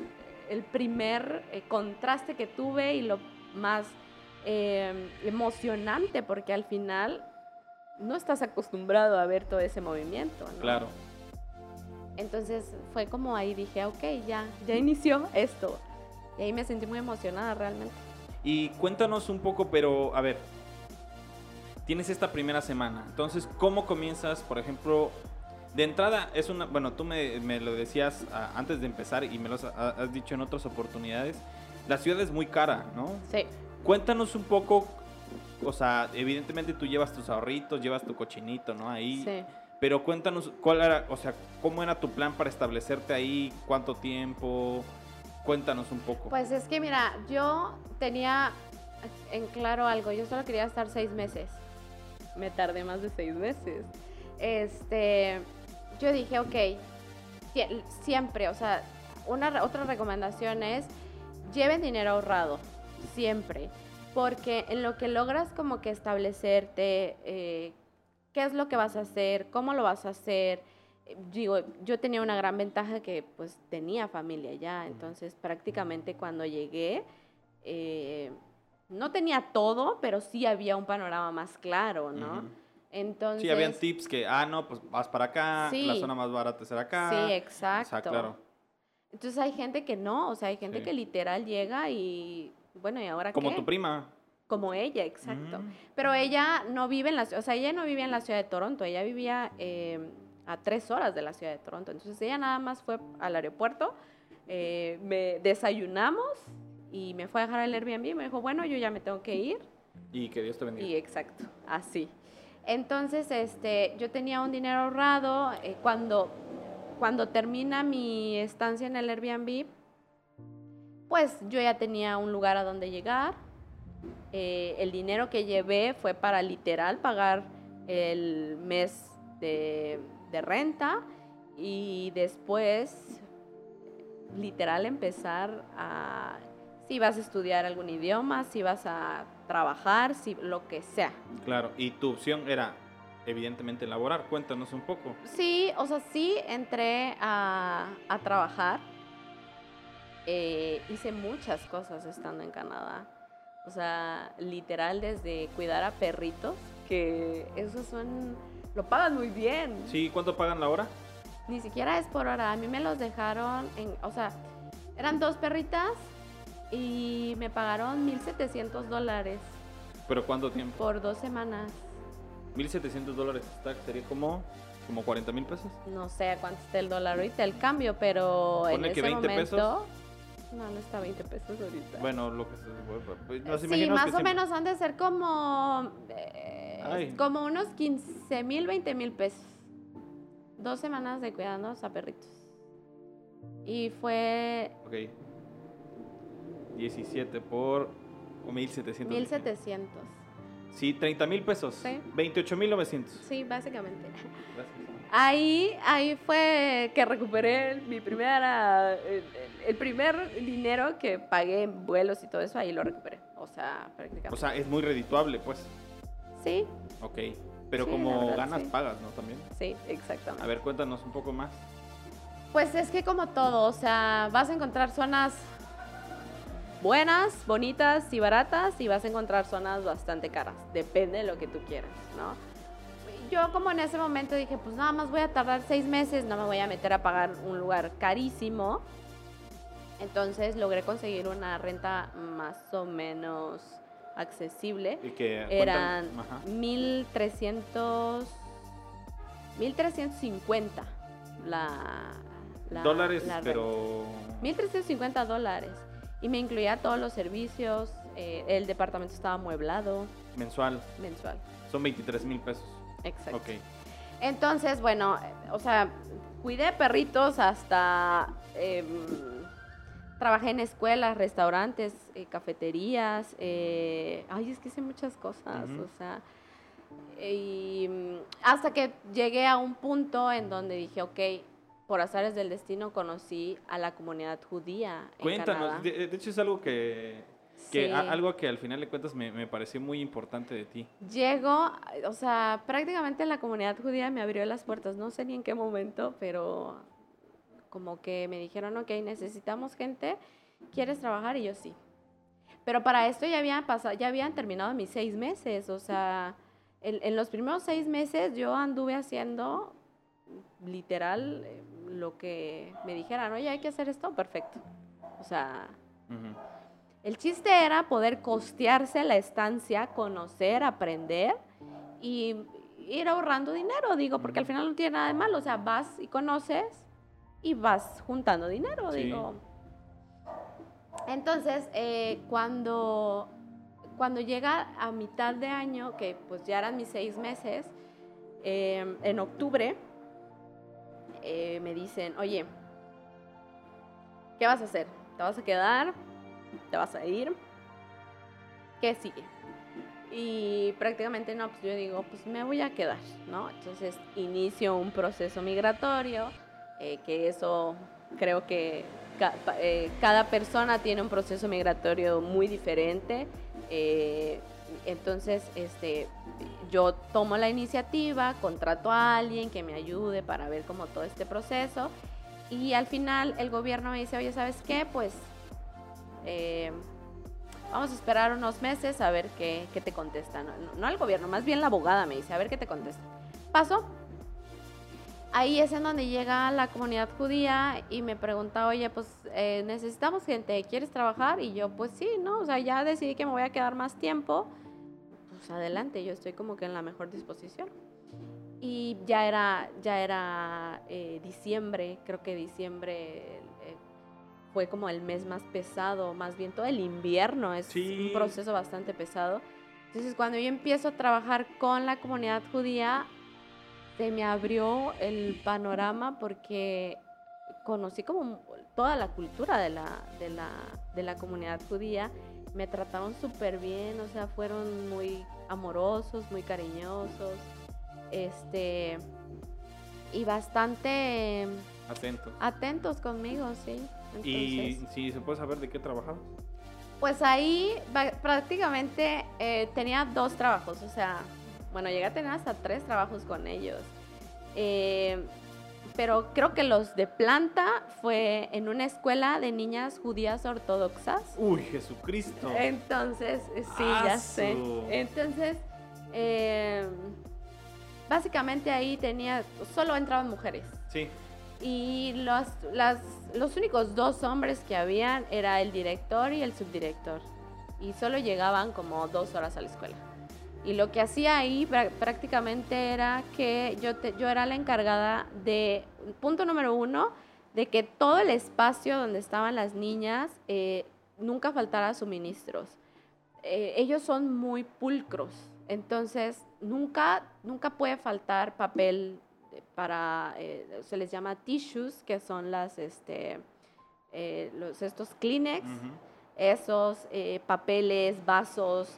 el primer eh, contraste que tuve y lo más em, emocionante, porque al final no estás acostumbrado a ver todo ese movimiento. ¿no? Claro. Entonces fue como ahí dije, ok, ya, ya inició esto. Y ahí me sentí muy emocionada realmente. Y cuéntanos un poco, pero a ver, tienes esta primera semana. Entonces, ¿cómo comienzas, por ejemplo? De entrada, es una. Bueno, tú me, me lo decías ah, antes de empezar y me lo has, ha- has dicho en otras oportunidades. La ciudad es muy cara, ¿no? Sí. Cuéntanos un poco. O sea, evidentemente tú llevas tus ahorritos, llevas tu cochinito, ¿no? Ahí. Sí. Pero cuéntanos cuál era, o sea, cómo era tu plan para establecerte ahí, cuánto tiempo. Cuéntanos un poco. Pues es que mira, yo tenía en claro algo, yo solo quería estar seis meses. Me tardé más de seis meses. Este, yo dije, ok, sie- siempre, o sea, una otra recomendación es lleven dinero ahorrado, siempre, porque en lo que logras como que establecerte eh, qué es lo que vas a hacer, cómo lo vas a hacer, digo, yo tenía una gran ventaja que pues tenía familia ya, entonces prácticamente cuando llegué, eh, no tenía todo, pero sí había un panorama más claro, ¿no? Entonces... Sí, habían tips que, ah, no, pues vas para acá, Sí. la zona más barata será acá. Sí, O exacto. sea, claro. Entonces hay gente que no, o sea, hay gente Sí. que literal llega y, bueno, ¿y ahora Como qué? tu prima. Como ella, exacto. Mm. Pero ella no vive en la ciudad, o sea, ella no vivía en la ciudad de Toronto, ella vivía eh, a tres horas de la ciudad de Toronto. Entonces ella nada más fue al aeropuerto, eh, me desayunamos y me fue a dejar el Airbnb y me dijo, bueno, yo ya me tengo que ir. Y que Dios te bendiga. Y exacto, así. Entonces, este, yo tenía un dinero ahorrado. eh, cuando, cuando termina mi estancia en el Airbnb, pues yo ya tenía un lugar a donde llegar. Eh, el dinero que llevé fue para literal pagar el mes de, de renta y después literal empezar a si vas a estudiar algún idioma, si vas a trabajar, si lo que sea. Claro, y tu opción era, evidentemente, laborar. Cuéntanos un poco. Sí, o sea, sí entré a, a trabajar. Eh, hice muchas cosas estando en Canadá. O sea, literal desde cuidar a perritos, que esos son, lo pagan muy bien. Sí, ¿cuánto pagan la hora? Ni siquiera es por hora. A mí me los dejaron en, o sea, eran dos perritas y me pagaron 1.700 dólares ¿Pero cuánto tiempo? por dos semanas. 1.700 dólares. Sería como, como 40 mil pesos. No sé a cuánto está el dólar ahorita, el cambio, pero en Ponle que ese 20 momento... pesos. No, no está 20 pesos ahorita. Bueno, lo que se... pues, nos sí, imaginamos más que o siempre- menos han de ser como... eh, Ay. como unos 15 mil, 20 mil pesos. Dos semanas de cuidarnos a perritos. Y fue Ok. 17 por 1.700. 1700. Sí, 30 mil pesos. Sí. 28 mil 900. Sí, básicamente. Gracias. Ahí, ahí fue que recuperé mi primera, el, el primer dinero que pagué en vuelos y todo eso, ahí lo recuperé. O sea, prácticamente. O sea, es muy redituable, pues. Sí, Ok. Pero Sí, como verdad, ganas, sí. pagas, ¿no? También. sí, exactamente. A ver, cuéntanos un poco más. Pues es que como todo, o sea, vas a encontrar zonas buenas, bonitas y baratas y vas a encontrar zonas bastante caras. Depende de lo que tú quieras, ¿no? Yo como en ese momento dije, pues nada más voy a tardar seis meses, no me voy a meter a pagar un lugar carísimo. Entonces logré conseguir una renta más o menos accesible. Y que Eran cuentan- ajá. 1300 1350 la, la Dólares, la pero... 1350 dólares y me incluía todos los servicios eh, el departamento estaba amueblado Mensual. mensual Son 23 mil pesos. exacto Ok. entonces bueno o sea cuidé perritos hasta em, trabajé en escuelas restaurantes eh, cafeterías eh, ay es que hice muchas cosas o sea y mm, hasta que llegué a un punto en donde dije ok por azares del destino conocí a la comunidad judía en Cuéntanos. Canadá. De, de hecho, es algo que... que Sí. a- algo que al final de cuentas me, me pareció muy importante de ti. Llego, o sea, prácticamente la comunidad judía me abrió las puertas, no sé ni en qué momento, pero como que me dijeron, ok, necesitamos gente, ¿quieres trabajar? Y yo sí. Pero para esto ya habían pasado, ya habían terminado mis seis meses, o sea, en, en los primeros seis meses yo anduve haciendo literal eh, lo que me dijeran, oye, hay que hacer esto, perfecto. O sea, el chiste era poder costearse la estancia, conocer, aprender y ir ahorrando dinero, digo, porque al final no tiene nada de malo. O sea, vas y conoces y vas juntando dinero, Sí. digo. Entonces, eh, cuando, cuando llega a mitad de año, que pues ya eran mis seis meses, eh, en octubre, eh, me dicen, oye, ¿qué vas a hacer? ¿Te vas a quedar? ¿Te vas a ir? ¿Qué sigue? Y prácticamente no, pues yo digo, pues me voy a quedar, ¿no? Entonces inicio un proceso migratorio, eh, que eso creo que ca- eh, cada persona tiene un proceso migratorio muy diferente. eh, entonces, este, yo tomo la iniciativa, contrato a alguien que me ayude para ver como todo este proceso. Y al final el gobierno me dice, oye, ¿sabes qué? Pues eh, vamos a esperar unos meses a ver qué, qué te contestan. No, no al gobierno, más bien la abogada me dice, a ver qué te contesta. Pasó. Ahí es en donde llega la comunidad judía y me pregunta, oye, pues eh, necesitamos gente, ¿quieres trabajar? Y yo, pues sí, ¿no? O sea, ya decidí que me voy a quedar más tiempo. Pues adelante, yo estoy como que en la mejor disposición. Y ya era, ya era eh, diciembre, creo que diciembre eh, fue como el mes más pesado, más bien todo el invierno es Sí. un proceso bastante pesado. Entonces cuando yo empiezo a trabajar con la comunidad judía, se me abrió el panorama porque conocí como toda la cultura de la, de la, de la comunidad judía. Me trataron súper bien, o sea, fueron muy amorosos, muy cariñosos, este, y bastante Atento. atentos conmigo, sí. Y si se puede saber de qué trabajabas. pues ahí prácticamente eh, tenía dos trabajos, o sea, bueno, llegué a tener hasta tres trabajos con ellos. Eh, pero creo que los de planta fue en una escuela de niñas judías ortodoxas. Uy, Jesucristo. Entonces, eh, sí, ya sé. Entonces, eh, básicamente ahí tenía, solo entraban mujeres. Sí. Y los, las, los únicos dos hombres que habían era el director y el subdirector. Y solo llegaban como dos horas a la escuela. Y lo que hacía ahí prá- prácticamente era que yo, te- yo era la encargada de, punto número uno, de que todo el espacio donde estaban las niñas eh, nunca faltara suministros. Eh, ellos son muy pulcros, entonces nunca, nunca puede faltar papel de- para, eh, se les llama tissues, que son las, este, eh, los, estos Kleenex, esos eh, papeles, vasos,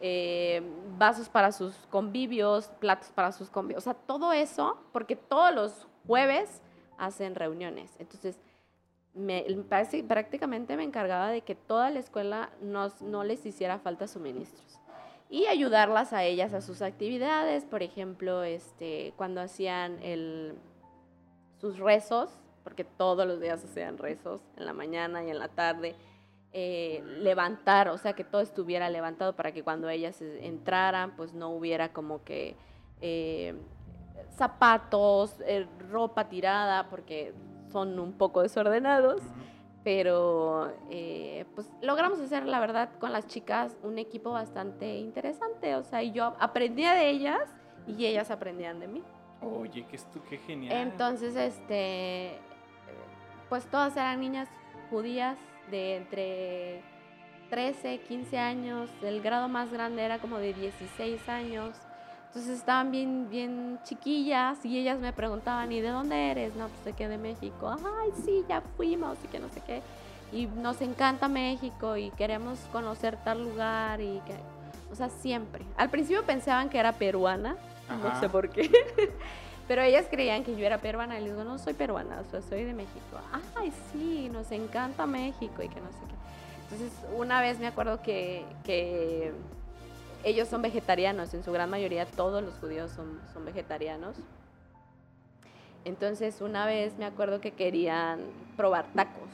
eh, vasos para sus convivios, platos para sus convivios, o sea, todo eso, porque todos los jueves hacen reuniones. Entonces, me, prácticamente me encargaba de que toda la escuela no les hiciera falta suministros y ayudarlas a ellas a sus actividades, por ejemplo, este, cuando hacían sus rezos, porque todos los días hacían rezos, en la mañana y en la tarde, eh, levantar, o sea, que todo estuviera levantado para que cuando ellas entraran, pues no hubiera como que eh, zapatos, eh, ropa tirada, porque son un poco desordenados pero eh, pues logramos hacer, la verdad, con las chicas un equipo bastante interesante, o sea, y yo aprendía de ellas y ellas aprendían de mí. Oye, qué, qué genial. Entonces, este, pues todas eran niñas judías de entre 13, 15 años, el grado más grande era como de 16 años. Entonces estaban bien, bien chiquillas y ellas me preguntaban, ¿y de dónde eres? No, pues de que de México. Ay, sí, ya fuimos y que no sé qué. Y nos encanta México y queremos conocer tal lugar y que... O sea, siempre. Al principio pensaban que era peruana, no sé por qué. Pero ellas creían que yo era peruana y les digo, no soy peruana, o sea, soy de México. Ay, sí, nos encanta México y que no sé qué. Entonces, una vez me acuerdo que, que ellos son vegetarianos, en su gran mayoría todos los judíos son, son vegetarianos. Entonces una vez me acuerdo que querían probar tacos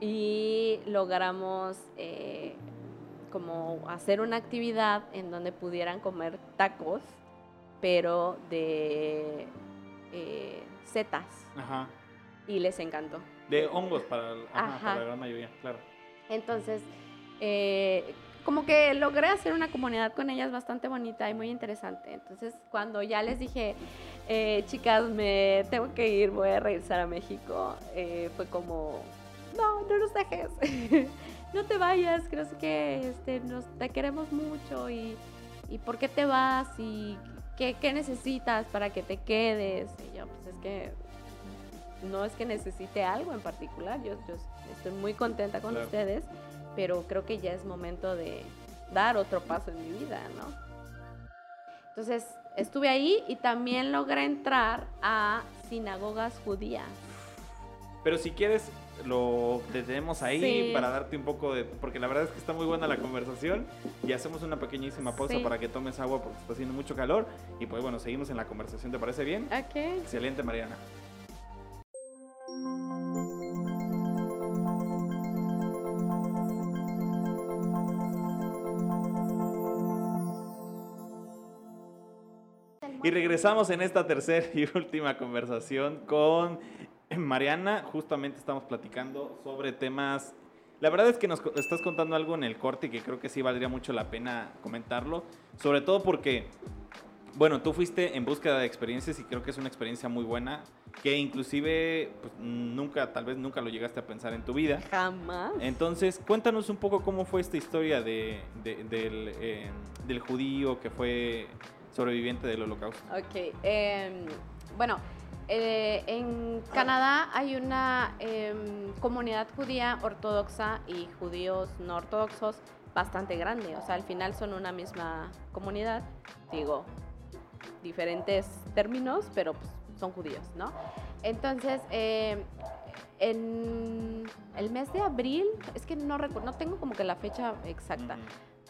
y logramos eh, como hacer una actividad en donde pudieran comer tacos, pero de eh, setas. Ajá. Y les encantó. De hongos para, para la gran mayoría, claro. Entonces, eh, como que logré hacer una comunidad con ellas bastante bonita y muy interesante. Entonces, cuando ya les dije, eh, chicas, me tengo que ir, voy a regresar a México, eh, fue como, no, no nos dejes, no te vayas, creo que este, nos, te queremos mucho y, y ¿por qué te vas? y ¿qué, qué necesitas para que te quedes? Y yo, pues es que no es que necesite algo en particular, yo, yo estoy muy contenta con ustedes pero creo que ya es momento de dar otro paso en mi vida, ¿no? Entonces, estuve ahí y también logré entrar a sinagogas judías. Pero si quieres, lo detenemos ahí para darte un poco de... Porque la verdad es que está muy buena la conversación y hacemos una pequeñísima pausa para que tomes agua porque está haciendo mucho calor. Y pues bueno, seguimos en la conversación, ¿te parece bien? Ok. Excelente, Mariana. Y regresamos en esta tercera y última conversación con Mariana. Justamente estamos platicando sobre temas... La verdad es que nos estás contando algo en el corte que creo que sí valdría mucho la pena comentarlo. Sobre todo porque, bueno, tú fuiste en búsqueda de experiencias y creo que es una experiencia muy buena que inclusive pues, nunca, tal vez nunca lo llegaste a pensar en tu vida. Jamás. Entonces, cuéntanos un poco cómo fue esta historia de, del, eh, del judío que fue sobreviviente del holocausto. Ok, em, bueno, eh, en Canadá hay una em, comunidad judía ortodoxa y judíos no ortodoxos bastante grande, o sea, al final son una misma comunidad, digo, diferentes términos, pero pues, son judíos, ¿no? Entonces, em, en el mes de abril, es que no recuerdo, no tengo como que la fecha exacta,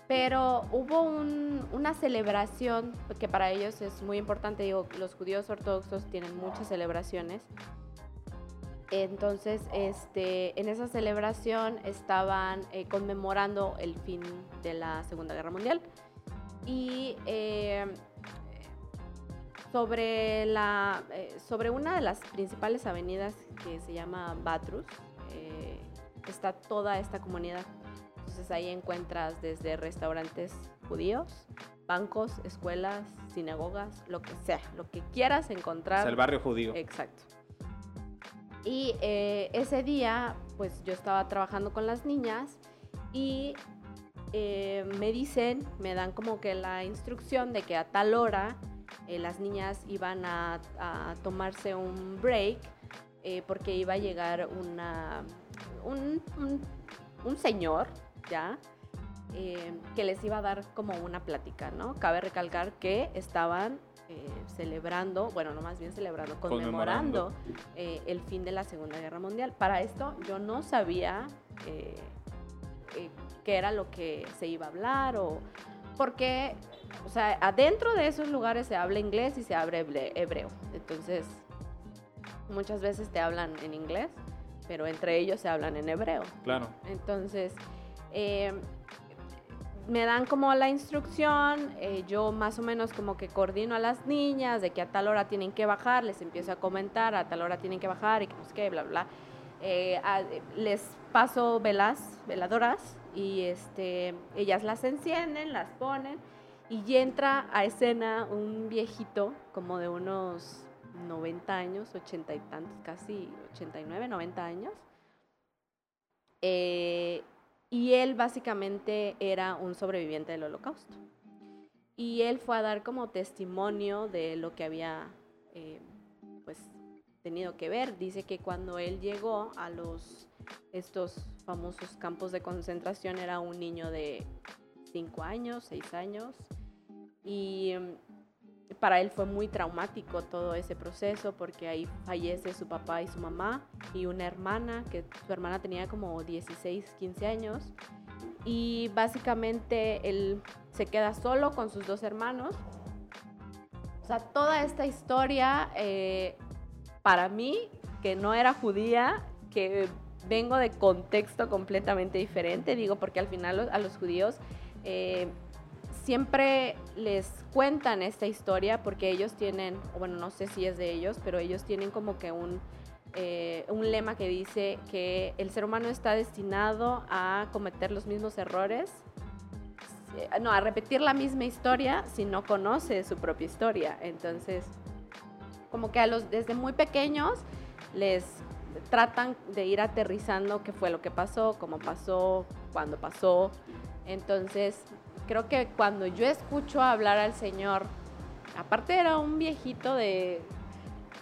pero hubo una celebración que para ellos es muy importante, digo, los judíos ortodoxos tienen muchas celebraciones. Entonces, este, en esa celebración estaban eh, conmemorando el fin de la Segunda Guerra Mundial. Y eh, sobre, la, eh, sobre una de las principales avenidas que se llama Batrus, está toda esta comunidad. Entonces ahí encuentras desde restaurantes judíos, bancos, escuelas, sinagogas, lo que sea, lo que quieras encontrar. el barrio judío. Exacto. Y eh, ese día, pues yo estaba trabajando con las niñas y eh, me dicen, me dan como que la instrucción de que a tal hora eh, las niñas iban a, tomarse un break porque iba a llegar una, un, un señor ¿ya? eh, que les iba a dar como una plática, ¿no? Cabe recalcar que estaban eh, celebrando, bueno, no más bien celebrando, conmemorando, eh, el fin de la Segunda Guerra Mundial. Para esto yo no sabía qué era lo que se iba a hablar o porque, o sea, adentro de esos lugares se habla inglés y se habla hebreo. Entonces, muchas veces te hablan en inglés, pero entre ellos se hablan en hebreo. Claro. Entonces, eh, me dan como la instrucción, eh, yo más o menos como que coordino a las niñas de que a tal hora tienen que bajar, les empiezo a comentar, a tal hora tienen que bajar y que no sé bla, bla. Eh, les paso velas, veladoras y este, ellas las encienden, las ponen y entra a escena un viejito como de unos 90 años, 80 y tantos, casi 89, 90 años. Y él básicamente era un sobreviviente del holocausto. Y él fue a dar como testimonio de lo que había eh, pues tenido que ver. Dice que cuando él llegó a los estos famosos campos de concentración era un niño de 5 años, 6 años. Y para él fue muy traumático todo ese proceso porque ahí fallece su papá y su mamá y una hermana, que su hermana tenía como 16, 15 años. Y básicamente él se queda solo con sus dos hermanos. O sea, toda esta historia, eh, para mí, que no era judía, que vengo de contexto completamente diferente, digo, porque al final a los judíos eh, siempre les cuentan esta historia porque ellos tienen, bueno, no sé si es de ellos, pero ellos tienen como que un, eh, un lema que dice que el ser humano está destinado a cometer los mismos errores, eh, no, a repetir la misma historia si no conoce su propia historia. Entonces, como que a los desde muy pequeños les tratan de ir aterrizando qué fue lo que pasó, cómo pasó, cuándo pasó. Entonces, creo que cuando yo escucho hablar al Señor, aparte era un viejito de,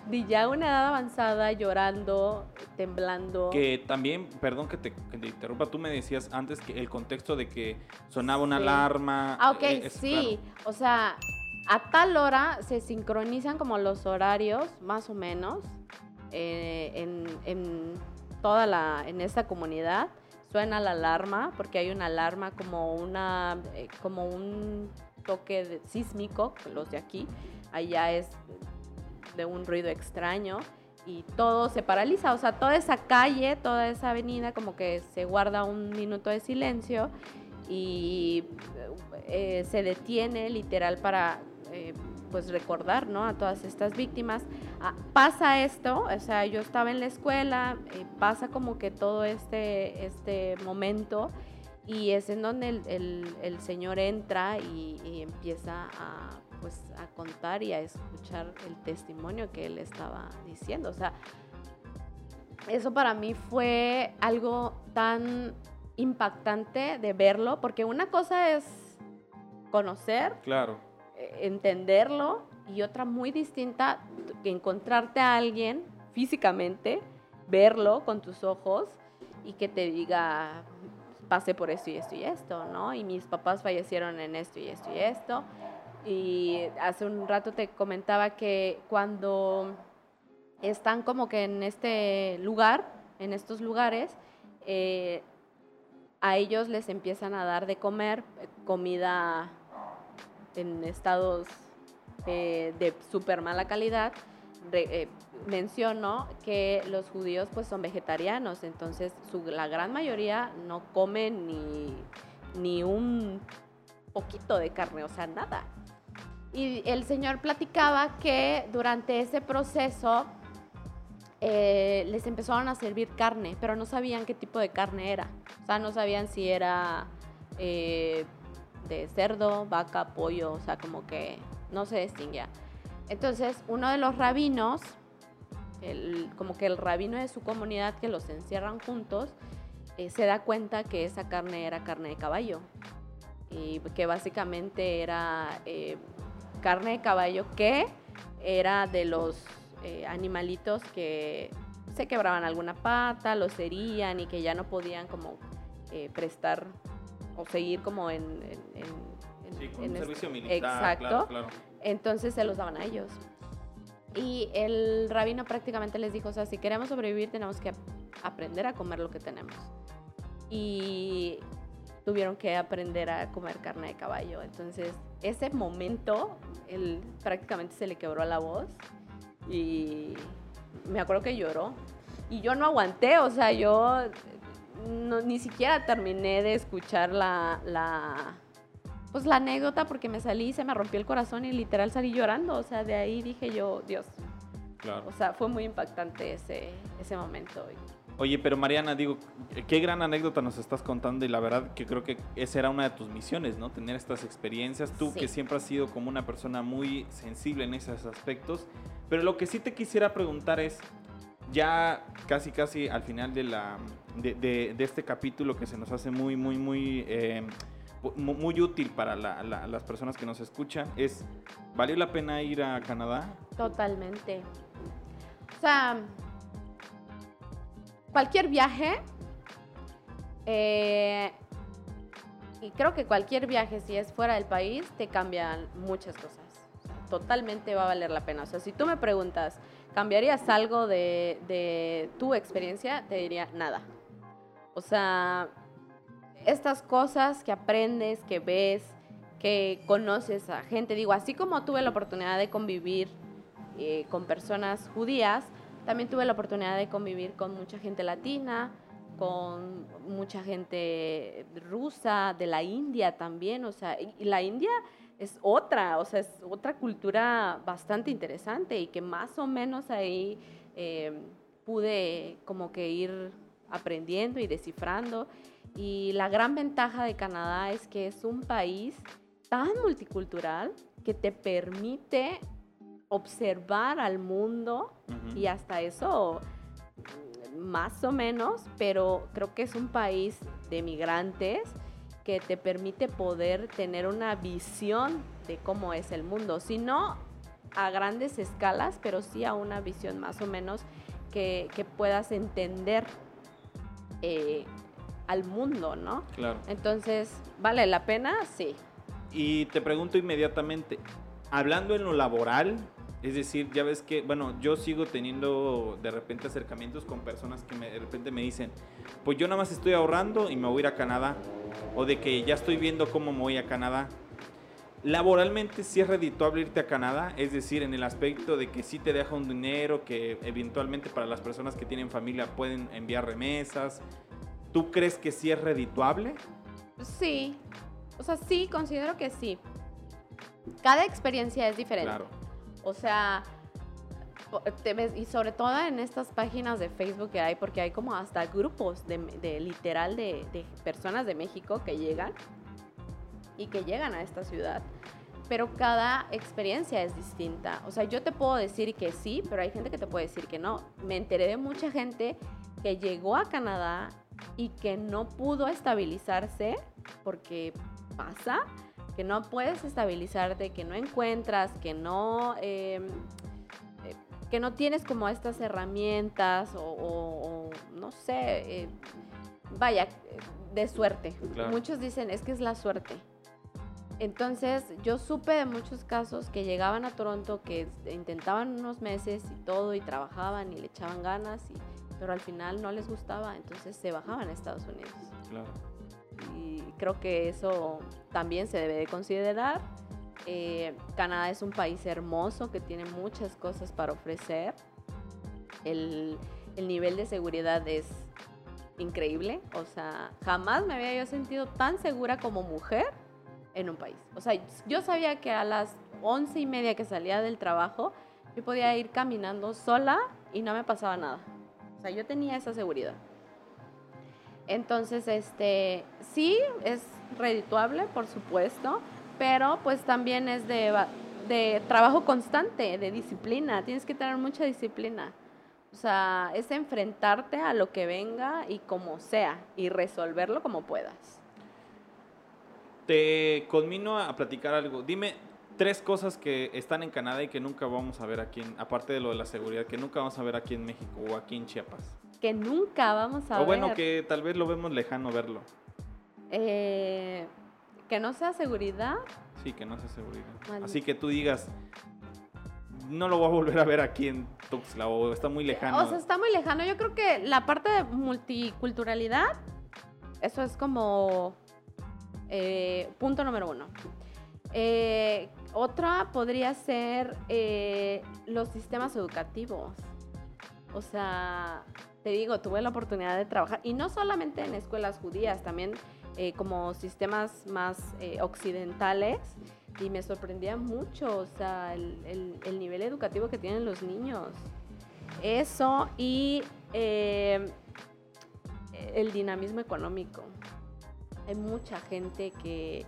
de ya una edad avanzada, llorando, temblando. Que también, perdón que te, interrumpa, tú me decías antes que el contexto de que sonaba una alarma. Ah, ok, eh, sí. O sea, a tal hora se sincronizan como los horarios, más o menos, eh, en, en, toda la, en esta comunidad suena la alarma, porque hay una alarma como, una, eh, como un toque sísmico, los de aquí, allá es de un ruido extraño y todo se paraliza, o sea, toda esa calle, toda esa avenida como que se guarda un minuto de silencio y eh, se detiene literal para eh, pues recordar, ¿no? A todas estas víctimas. Ah, pasa esto, o sea, yo estaba en la escuela, eh, pasa como que todo este, este momento y es en donde el, el, Señor entra y, empieza a, pues, a contar y a escuchar el testimonio que él estaba diciendo. O sea, eso para mí fue algo tan impactante de verlo, porque una cosa es conocer. Claro entenderlo y otra muy distinta, que encontrarte a alguien físicamente, verlo con tus ojos y que te diga, pasé por esto y esto y esto, ¿no? Y mis papás fallecieron en esto y esto y esto. Y hace un rato te comentaba que cuando están como que en este lugar, en estos lugares, eh, a ellos les empiezan a dar de comer comida en estados eh, de súper mala calidad, eh, menciono que los judíos pues son vegetarianos, entonces la gran mayoría no comen ni, ni un poquito de carne, o sea, nada. Y el Señor platicaba que durante ese proceso eh, les empezaron a servir carne, pero no sabían qué tipo de carne era. O sea, no sabían si era de cerdo, vaca, pollo, o sea, como que no se distinguía. Entonces, uno de los rabinos, como que el rabino de su comunidad que los encierran juntos, eh, se da cuenta que esa carne era carne de caballo y que básicamente era eh, carne de caballo que era de los eh, animalitos que se quebraban alguna pata, los herían y que ya no podían como prestar o seguir como en... en, en sí, con en un este- servicio militar. Exacto. Claro, claro. Entonces se los daban a ellos. Y el rabino prácticamente les dijo, o sea, si queremos sobrevivir tenemos que aprender a comer lo que tenemos. Y tuvieron que aprender a comer carne de caballo. Entonces, ese momento, él prácticamente se le quebró la voz y me acuerdo que lloró. Y yo no aguanté, o sea, yo no- ni siquiera terminé de escuchar la, la, pues la anécdota porque me salí, se me rompió el corazón y literal salí llorando. O sea, de ahí dije yo, Dios. claro. O sea, fue muy impactante ese, ese momento. Oye, pero Mariana, digo, qué gran anécdota nos estás contando y la verdad que creo que esa era una de tus misiones, ¿no? Tener estas experiencias. Tú Sí. que siempre has sido como una persona muy sensible en esos aspectos. Pero lo que sí te quisiera preguntar es, ya casi casi al final de, la, de, este capítulo que se nos hace muy, muy, muy, eh, mu- muy útil para la- la- las personas que nos escuchan, es, ¿valió la pena ir a Canadá? Totalmente. O sea, cualquier viaje, eh, y creo que cualquier viaje, si es fuera del país, te cambian muchas cosas. Totalmente va a valer la pena. O sea, si tú me preguntas, ¿cambiarías algo de tu experiencia? Te diría nada. O sea, estas cosas que aprendes, que ves, que conoces a gente, digo, así como tuve la oportunidad de convivir eh, con personas judías, también tuve la oportunidad de convivir con mucha gente latina, con mucha gente rusa, de la India también, o sea, y la India es otra, o sea, es otra cultura bastante interesante y que más o menos ahí eh, pude como que ir aprendiendo y descifrando. Y la gran ventaja de Canadá es que es un país tan multicultural que te permite observar al mundo y hasta eso más o menos, pero creo que es un país de migrantes que te permite poder tener una visión de cómo es el mundo, si no a grandes escalas, pero sí a una visión más o menos que, que puedas entender eh, al mundo, ¿no? Claro. Entonces, ¿vale la pena? Sí. Y te pregunto inmediatamente, hablando en lo laboral, es decir, ya ves que, bueno, yo sigo teniendo de repente acercamientos con personas que me- de repente me dicen, pues yo nada más estoy ahorrando y me voy a ir a Canadá, o de que ya estoy viendo cómo me voy a Canadá. Laboralmente sí es redituable irte a Canadá, es decir, en el aspecto de que sí te deja un dinero, que eventualmente para las personas que tienen familia pueden enviar remesas. ¿Tú crees que sí es redituable? Sí. O sea, sí, considero que sí. Cada experiencia es diferente. Claro. O sea, po- te ves, y sobre todo en estas páginas de Facebook que hay, porque hay como hasta grupos de, de literal de, de personas de México que llegan y que llegan a esta ciudad. Pero cada experiencia es distinta. O sea, yo te puedo decir que sí, pero hay gente que te puede decir que no. Me enteré de mucha gente que llegó a Canadá y que no pudo estabilizarse porque pasa que no puedes estabilizarte, que no encuentras, que no, eh, eh, que no tienes como estas herramientas o, o- o, no sé, eh, vaya, eh, de suerte. Claro. Muchos dicen, es que es la suerte. Entonces, yo supe de muchos casos que llegaban a Toronto, que intentaban unos meses y todo, y trabajaban y le echaban ganas, y- pero al final no les gustaba, entonces se bajaban a Estados Unidos Claro. y creo que eso también se debe de considerar. Eh, Canadá es un país hermoso que tiene muchas cosas para ofrecer. El, el nivel de seguridad es increíble. O sea, jamás me había yo sentido tan segura como mujer en un país. O sea, yo sabía que a las once y media que salía del trabajo, yo podía ir caminando sola y no me pasaba nada. O sea, yo tenía esa seguridad. Entonces, este, sí, es redituable, por supuesto, pero pues también es de, de trabajo constante, de disciplina. Tienes que tener mucha disciplina. O sea, es enfrentarte a lo que venga y como sea, y resolverlo como puedas. Te conmino a platicar algo. Dime tres cosas que están en Canadá y que nunca vamos a ver aquí, en- aparte de lo de la seguridad, que nunca vamos a ver aquí en México o aquí en Chiapas. Que nunca vamos a o bueno, ver. que tal vez lo vemos lejano verlo. Eh, que no sea seguridad. Sí, que no sea seguridad. Así que tú digas, no lo voy a volver a ver aquí en Tuxtla o está muy lejano. O sea, está muy lejano. Yo creo que la parte de multiculturalidad, eso es como eh, punto número uno. Eh, otra podría ser eh, los sistemas educativos. O sea, te digo, tuve la oportunidad de trabajar, y no solamente en escuelas judías, también como sistemas más occidentales, y me sorprendía mucho, o sea, el, el- el nivel educativo que tienen los niños. Eso y el dinamismo económico. Hay mucha gente que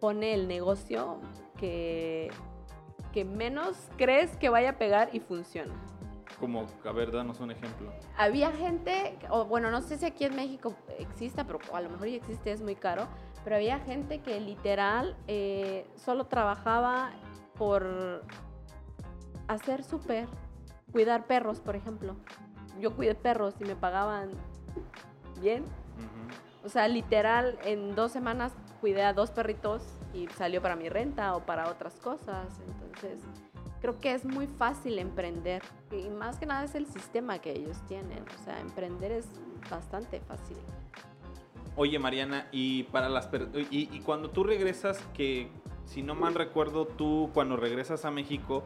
pone el negocio que, que menos crees que vaya a pegar y funciona. Como, a ver, danos un ejemplo. Había gente, o bueno, no sé si aquí en México exista, pero a lo mejor ya existe, es muy caro, pero había gente que literal eh, solo trabajaba por hacer súper, cuidar perros, por ejemplo. Yo cuidé perros y me pagaban bien. Ujú. O sea, literal, en dos semanas cuidé a dos perritos y salió para mi renta o para otras cosas. Entonces, creo que es muy fácil emprender. Y más que nada es el sistema que ellos tienen. O sea, emprender es bastante fácil. Oye, Mariana, y para las y, y cuando tú regresas, que si no mal recuerdo, tú cuando regresas a México,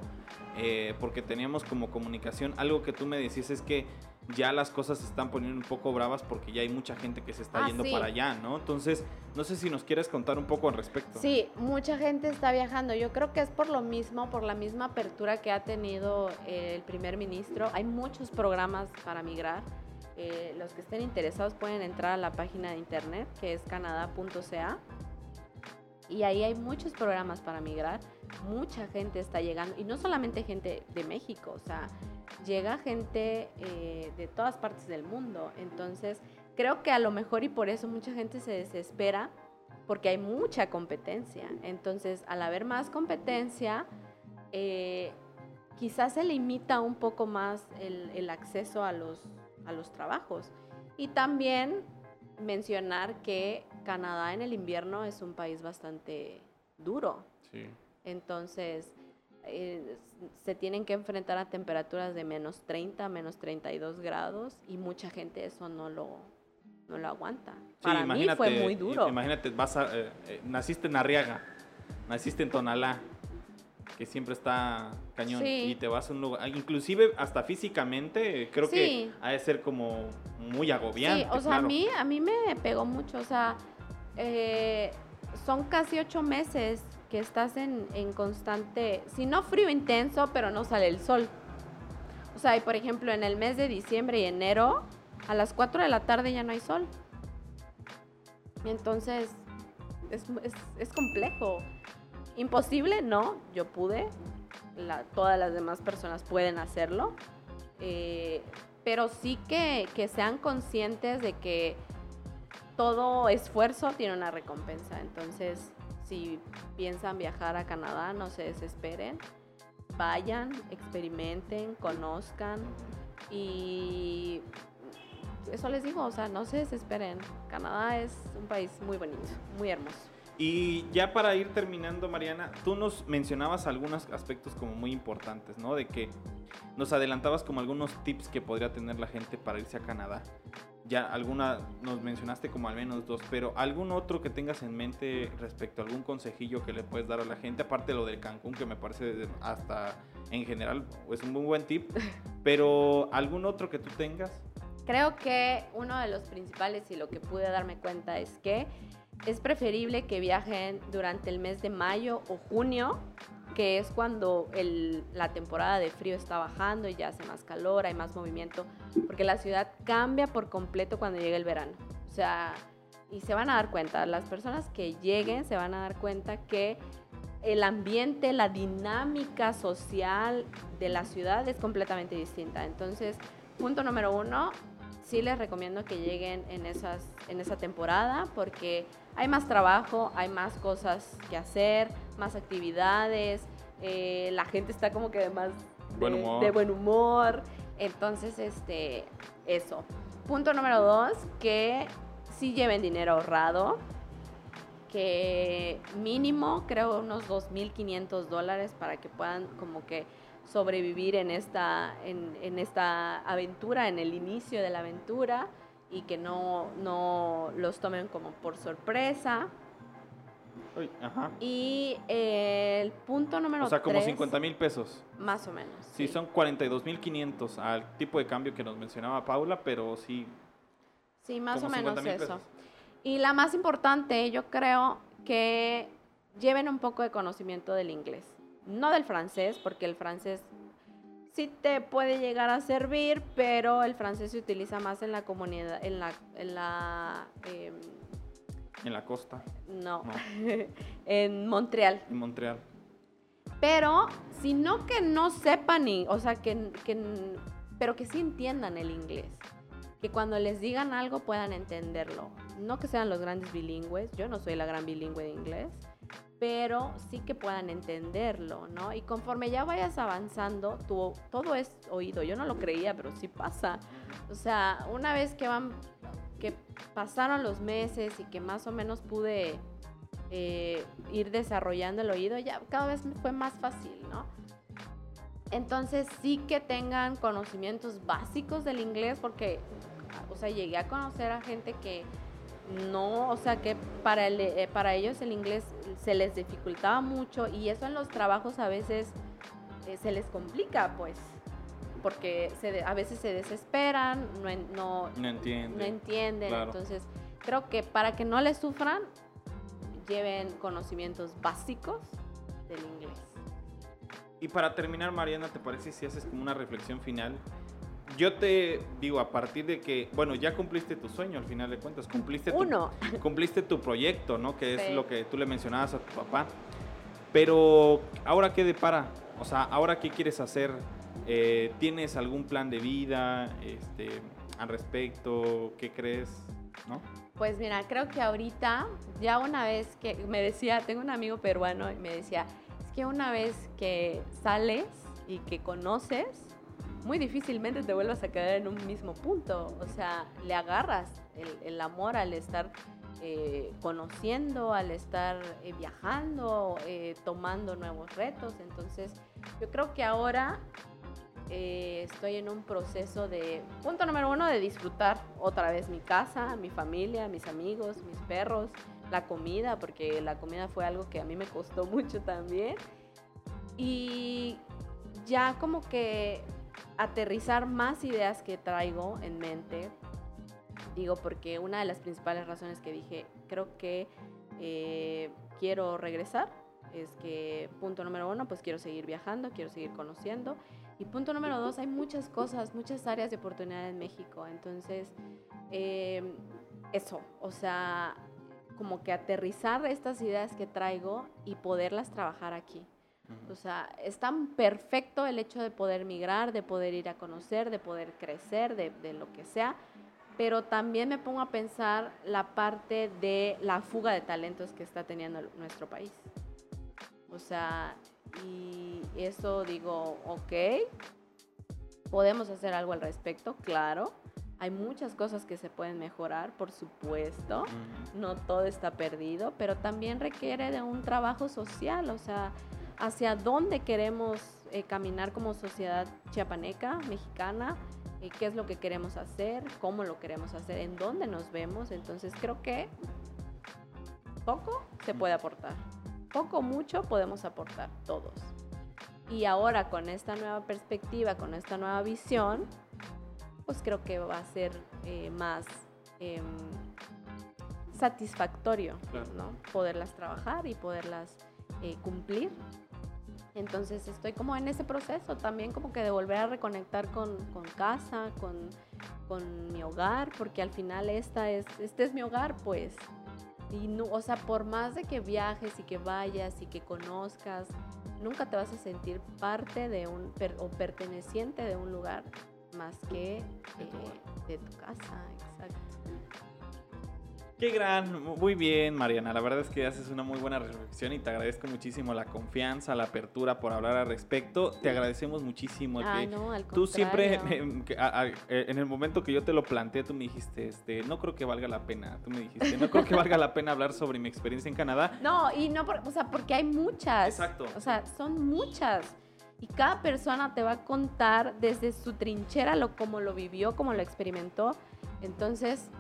eh, porque teníamos como comunicación, algo que tú me decís es que ya las cosas se están poniendo un poco bravas porque ya hay mucha gente que se está Ah, yendo sí. para allá, ¿no? Entonces, no sé si nos quieres contar un poco al respecto. Sí, mucha gente está viajando. Yo creo que es por lo mismo, por la misma apertura que ha tenido eh, el primer ministro. Hay muchos programas para migrar. Eh, los que estén interesados pueden entrar a la página de internet que es canadá.ca y ahí hay muchos programas para migrar. Mucha gente está llegando y no solamente gente de México, o sea, llega gente eh, de todas partes del mundo. Entonces, creo que a lo mejor y por eso mucha gente se desespera porque hay mucha competencia. Entonces, al haber más competencia, eh, quizás se limita un poco más el, el acceso a los, a los trabajos. Y también mencionar que Canadá en el invierno es un país bastante duro. Sí. Entonces, eh, se tienen que enfrentar a temperaturas de menos 30, menos 32 grados y mucha gente eso no lo, no lo aguanta. Sí, Para mí fue muy duro. Imagínate, vas a, eh, eh, naciste en Arriaga, naciste en Tonalá, que siempre está cañón, Sí. y te vas a un lugar, inclusive hasta físicamente, creo Sí. que ha de ser como muy agobiante. Sí, o sea, claro. a mí, a mí me pegó mucho, o sea, eh, son casi ocho meses que estás en, en constante, si no frío intenso, pero no sale el sol. O sea, y por ejemplo, en el mes de diciembre y enero, a las 4 de la tarde ya no hay sol. Entonces, es, es- es complejo. Imposible, no, yo pude, la- todas las demás personas pueden hacerlo, eh, pero sí que, que sean conscientes de que todo esfuerzo tiene una recompensa. Entonces, si piensan viajar a Canadá, no se desesperen, vayan, experimenten, conozcan y eso les digo, o sea, no se desesperen. Canadá es un país muy bonito, muy hermoso. Y ya para ir terminando, Mariana, tú nos mencionabas algunos aspectos como muy importantes, ¿no? De que nos adelantabas como algunos tips que podría tener la gente para irse a Canadá. Ya alguna, nos mencionaste como al menos dos, pero algún otro que tengas en mente respecto a algún consejillo que le puedes dar a la gente, aparte de lo del Cancún, que me parece hasta en general es un muy buen tip, pero algún otro que tú tengas. Creo que uno de los principales y lo que pude darme cuenta es que es preferible que viajen durante el mes de mayo o junio, que es cuando la temporada de frío está bajando y ya hace más calor, hay más movimiento, porque la ciudad cambia por completo cuando llega el verano. O sea, y se van a dar cuenta, las personas que lleguen se van a dar cuenta que el ambiente, la dinámica social de la ciudad es completamente distinta. Entonces, punto número uno, sí les recomiendo que lleguen en, esas, en esa temporada porque hay más trabajo, hay más cosas que hacer, más actividades, eh, la gente está como que de más de Buen humor. de buen humor. Entonces, este, eso. Punto número dos, que sí lleven dinero ahorrado. que mínimo creo unos 2.500 dólares para que puedan como que sobrevivir en esta, en, esta aventura, en el inicio de la aventura y que no, no los tomen como por sorpresa. Y el punto número 3. O sea, como 50 mil pesos. Más o menos. Sí, son 42 mil 500 al tipo de cambio que nos mencionaba Paula, pero sí. Sí, más o menos eso. Y la más importante, yo creo que lleven un poco de conocimiento del inglés. No del francés, porque el francés sí te puede llegar a servir, pero el francés se utiliza más en la comunidad, en la, en la em, en la costa. No, en Montreal. En Montreal. Pero, si no que no sepan, o sea, que, que, pero que sí entiendan el inglés. Que cuando les digan algo puedan entenderlo. No que sean los grandes bilingües, yo no soy la gran bilingüe de inglés, pero sí que puedan entenderlo, ¿no? Y conforme ya vayas avanzando, todo es oído. Yo no lo creía, pero sí pasa. O sea, una vez que van que pasaron los meses y que más o menos pude eh, ir desarrollando el oído, ya cada vez fue más fácil, ¿no? Entonces sí que tengan conocimientos básicos del inglés porque, o sea, llegué a conocer a gente que no, o sea, que para, eh, para ellos el inglés se les dificultaba mucho y eso en los trabajos a veces eh, se les complica, pues porque se, a veces se desesperan, no, no, entienden. Entonces, creo que para que no les sufran, lleven conocimientos básicos del inglés. Y para terminar, Mariana, ¿te parece si haces como una reflexión final? Yo te digo, a partir de que, bueno, ya cumpliste tu sueño al final de cuentas, cumpliste Uno. Tu, cumpliste tu proyecto, ¿no? Que es lo que tú le mencionabas a tu papá. Pero, ¿ahora qué depara? O sea, ¿ahora qué quieres hacer? Eh, ¿Tienes algún plan de vida este, al respecto? ¿Qué crees? ¿No? Pues mira, creo que ahorita, ya una vez que me decía, tengo un amigo peruano y me decía, es que una vez que sales y que conoces, muy difícilmente te vuelvas a quedar en un mismo punto. O sea, le agarras el, amor al estar eh, conociendo, al estar eh, viajando, tomando nuevos retos. Entonces, yo creo que ahora eh, estoy en un proceso de, punto número uno, de disfrutar otra vez mi casa, mi familia, mis amigos, mis perros, la comida, porque la comida fue algo que a mí me costó mucho también. Y ya como que aterrizar más ideas que traigo en mente. Digo, porque una de las principales razones que dije, creo que eh, quiero regresar, es que punto número uno, pues quiero seguir viajando, quiero seguir conociendo y punto número dos, hay muchas cosas, muchas áreas de oportunidad en México. Entonces, em, eso, o sea, como que aterrizar estas ideas que traigo y poderlas trabajar aquí. O sea, es tan perfecto el hecho de poder migrar, de poder ir a conocer, de poder crecer, de, de lo que sea, pero también me pongo a pensar la parte de la fuga de talentos que está teniendo nuestro país. O sea, y eso digo, ok, podemos hacer algo al respecto, claro. Hay muchas cosas que se pueden mejorar, por supuesto. No todo está perdido, pero también requiere de un trabajo social, o sea, hacia dónde queremos eh, caminar como sociedad chiapaneca, mexicana, y qué es lo que queremos hacer, cómo lo queremos hacer, en dónde nos vemos. Entonces creo que poco se puede aportar poco mucho podemos aportar todos. Y ahora con esta nueva perspectiva, con esta nueva visión, pues creo que va a ser eh, más em, satisfactorio, ¿no? Poderlas trabajar y poderlas eh, cumplir. Entonces estoy como en ese proceso también como que de volver a reconectar con, con casa, con, con, mi hogar, porque al final esta es, este es mi hogar, pues y no, o sea, por más de que viajes y que vayas y que conozcas, nunca te vas a sentir parte de un o perteneciente de un lugar más que de tu casa, exacto. Qué gran, muy bien, Mariana. La verdad es que haces una muy buena reflexión y te agradezco muchísimo la confianza, la apertura por hablar al respecto. Te agradecemos muchísimo Ah, que no, al tú siempre, a- eh, en el momento que yo te lo planteé, tú me dijiste, este, no creo que valga la pena. Tú me dijiste, no creo que valga la pena hablar sobre mi experiencia en Canadá. No, y no, por- o sea, porque hay muchas. Exacto. O sea, son muchas. Y cada persona te va a contar desde su trinchera lo cómo lo vivió, cómo lo experimentó. Entonces,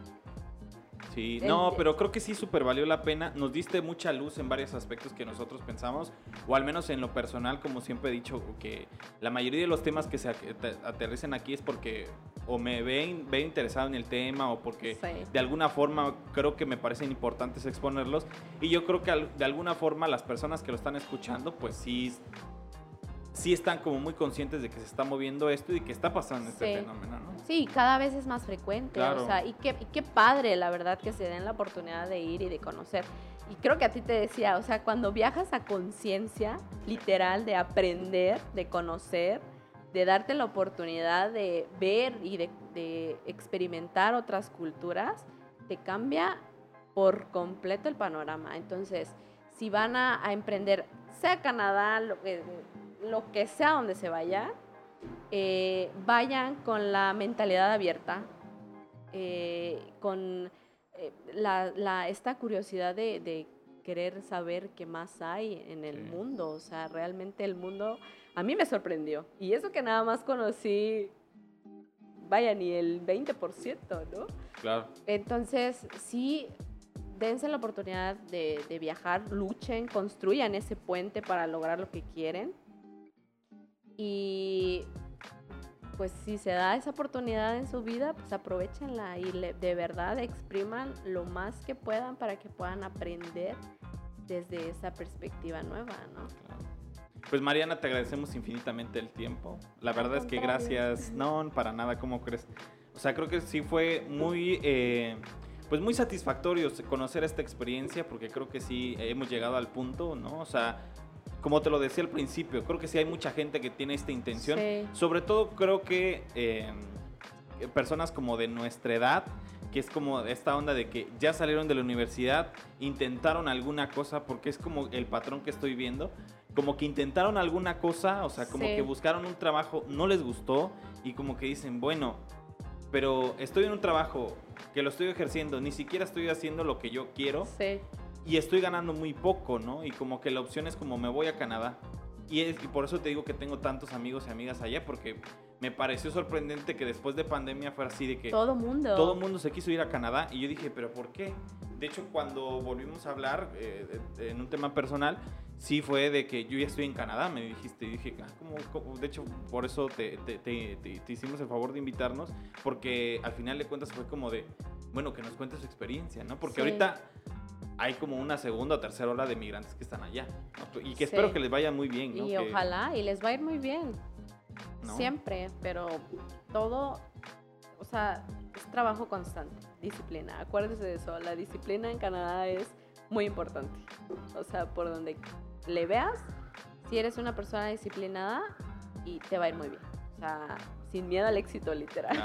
Sí, no, pero creo que sí súper valió la pena. Nos diste mucha luz en varios aspectos que nosotros pensamos, o al menos en lo personal, como siempre he dicho, que la mayoría de los temas que se ate- aterricen aquí es porque o me ven, ven interesado en el tema o porque Sí. de alguna forma creo que me parecen importantes exponerlos. Y yo creo que de alguna forma las personas que lo están escuchando, pues sí, sí están como muy conscientes de que se está moviendo esto y que está pasando este Sí. fenómeno, ¿no? sí, cada vez es más frecuente. Claro. O sea, y qué, y qué padre, la verdad, que se den la oportunidad de ir y de conocer. Y creo que a ti te decía, o sea, cuando viajas a conciencia, literal, de aprender, de conocer, de darte la oportunidad de ver y de, de experimentar otras culturas, te cambia por completo el panorama. Entonces, si van a, a emprender, sea Canadá, lo que, lo que sea donde se vaya, eh, vayan con la mentalidad abierta, eh, con eh, la, la- esta curiosidad de, de querer saber qué más hay en el Sí. mundo. O sea, realmente el mundo a mí me sorprendió. Y eso que nada más conocí, vaya, ni el 20%, ¿no? Claro. Entonces, sí, dense la oportunidad de, de viajar, luchen, construyan ese puente para lograr lo que quieren. Y pues si se da esa oportunidad en su vida, pues aprovechenla y le- de verdad expriman lo más que puedan para que puedan aprender desde esa perspectiva nueva, ¿no? Claro. Pues Mariana, te agradecemos infinitamente el tiempo. La verdad es que gracias, no, para nada, ¿cómo crees? O sea, creo que sí fue muy, eh, pues muy satisfactorio conocer esta experiencia porque creo que sí hemos llegado al punto, ¿no? O sea, como te lo decía al principio, creo que sí hay mucha gente que tiene esta intención. Sí. Sobre todo creo que eh, personas como de nuestra edad, que es como esta onda de que ya salieron de la universidad, intentaron alguna cosa, porque es como el patrón que estoy viendo, como que intentaron alguna cosa, o sea, como Sí. que buscaron un trabajo, no les gustó, y como que dicen, bueno, pero estoy en un trabajo que lo estoy ejerciendo, ni siquiera estoy haciendo lo que yo quiero, Sí. Y estoy ganando muy poco, ¿no? Y como que la opción es como me voy a Canadá. Y, es- y por eso te digo que tengo tantos amigos y amigas allá, porque me pareció sorprendente que después de pandemia fuera así de que Todo mundo. todo mundo se quiso ir a Canadá. Y yo dije, ¿pero por qué? De hecho, cuando volvimos a hablar eh, en un tema personal, sí fue de que yo ya estoy en Canadá, me dijiste. Y dije, ah, ¿cómo, cómo? De hecho, por eso te, te- te- te- te hicimos el favor de invitarnos, porque al final de cuentas fue como de, bueno, que nos cuente su experiencia, ¿no? Porque Sí. ahorita hay como una segunda o tercera ola de migrantes que están allá. ¿no? Y que Sí. espero que les vaya muy bien, ¿no? Y Que- ojalá, y les va a ir muy bien. ¿no? Siempre, pero todo, o sea, es trabajo constante, disciplina. Acuérdese de eso, la disciplina en Canadá es muy importante. O sea, por donde le veas, si eres una persona disciplinada y te va a ir muy bien. O sea, sin miedo al éxito, literal.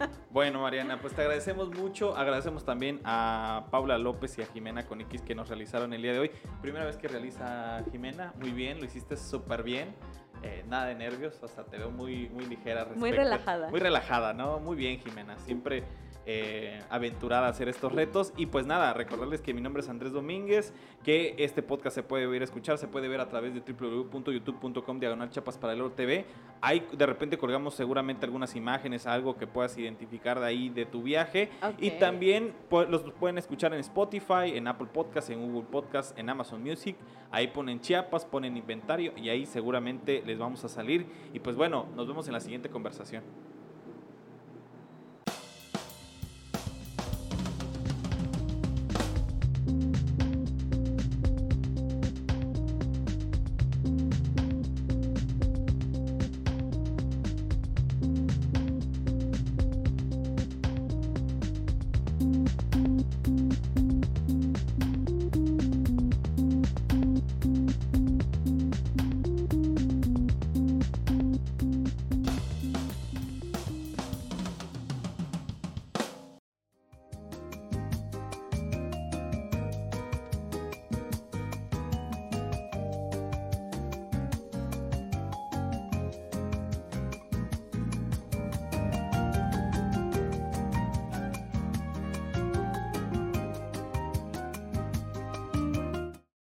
Ah. Bueno, Mariana, pues te agradecemos mucho. Agradecemos también a Paula López y a Jimena con X que nos realizaron el día de hoy. Primera vez que realiza Jimena, muy bien, lo hiciste súper bien. Eh, nada de nervios, sea, te veo muy, muy ligera. al Muy respecto. relajada. Muy relajada, ¿no? Muy bien, Jimena. Siempre eh, aventurada a hacer estos retos. Y pues nada, recordarles que mi nombre es Andrés Domínguez, que este podcast se puede ver, escuchar, se puede ver a través de www.youtube.com diagonal chapas para el TV. Ahí de repente colgamos seguramente algunas imágenes, algo que puedas identificar de ahí de tu viaje. Y también pu- los pueden escuchar en Spotify, en Apple Podcast, en Google Podcast, en Amazon Music. Ahí ponen Chiapas, ponen inventario y ahí seguramente les vamos a salir. Y pues bueno, nos vemos en la siguiente conversación.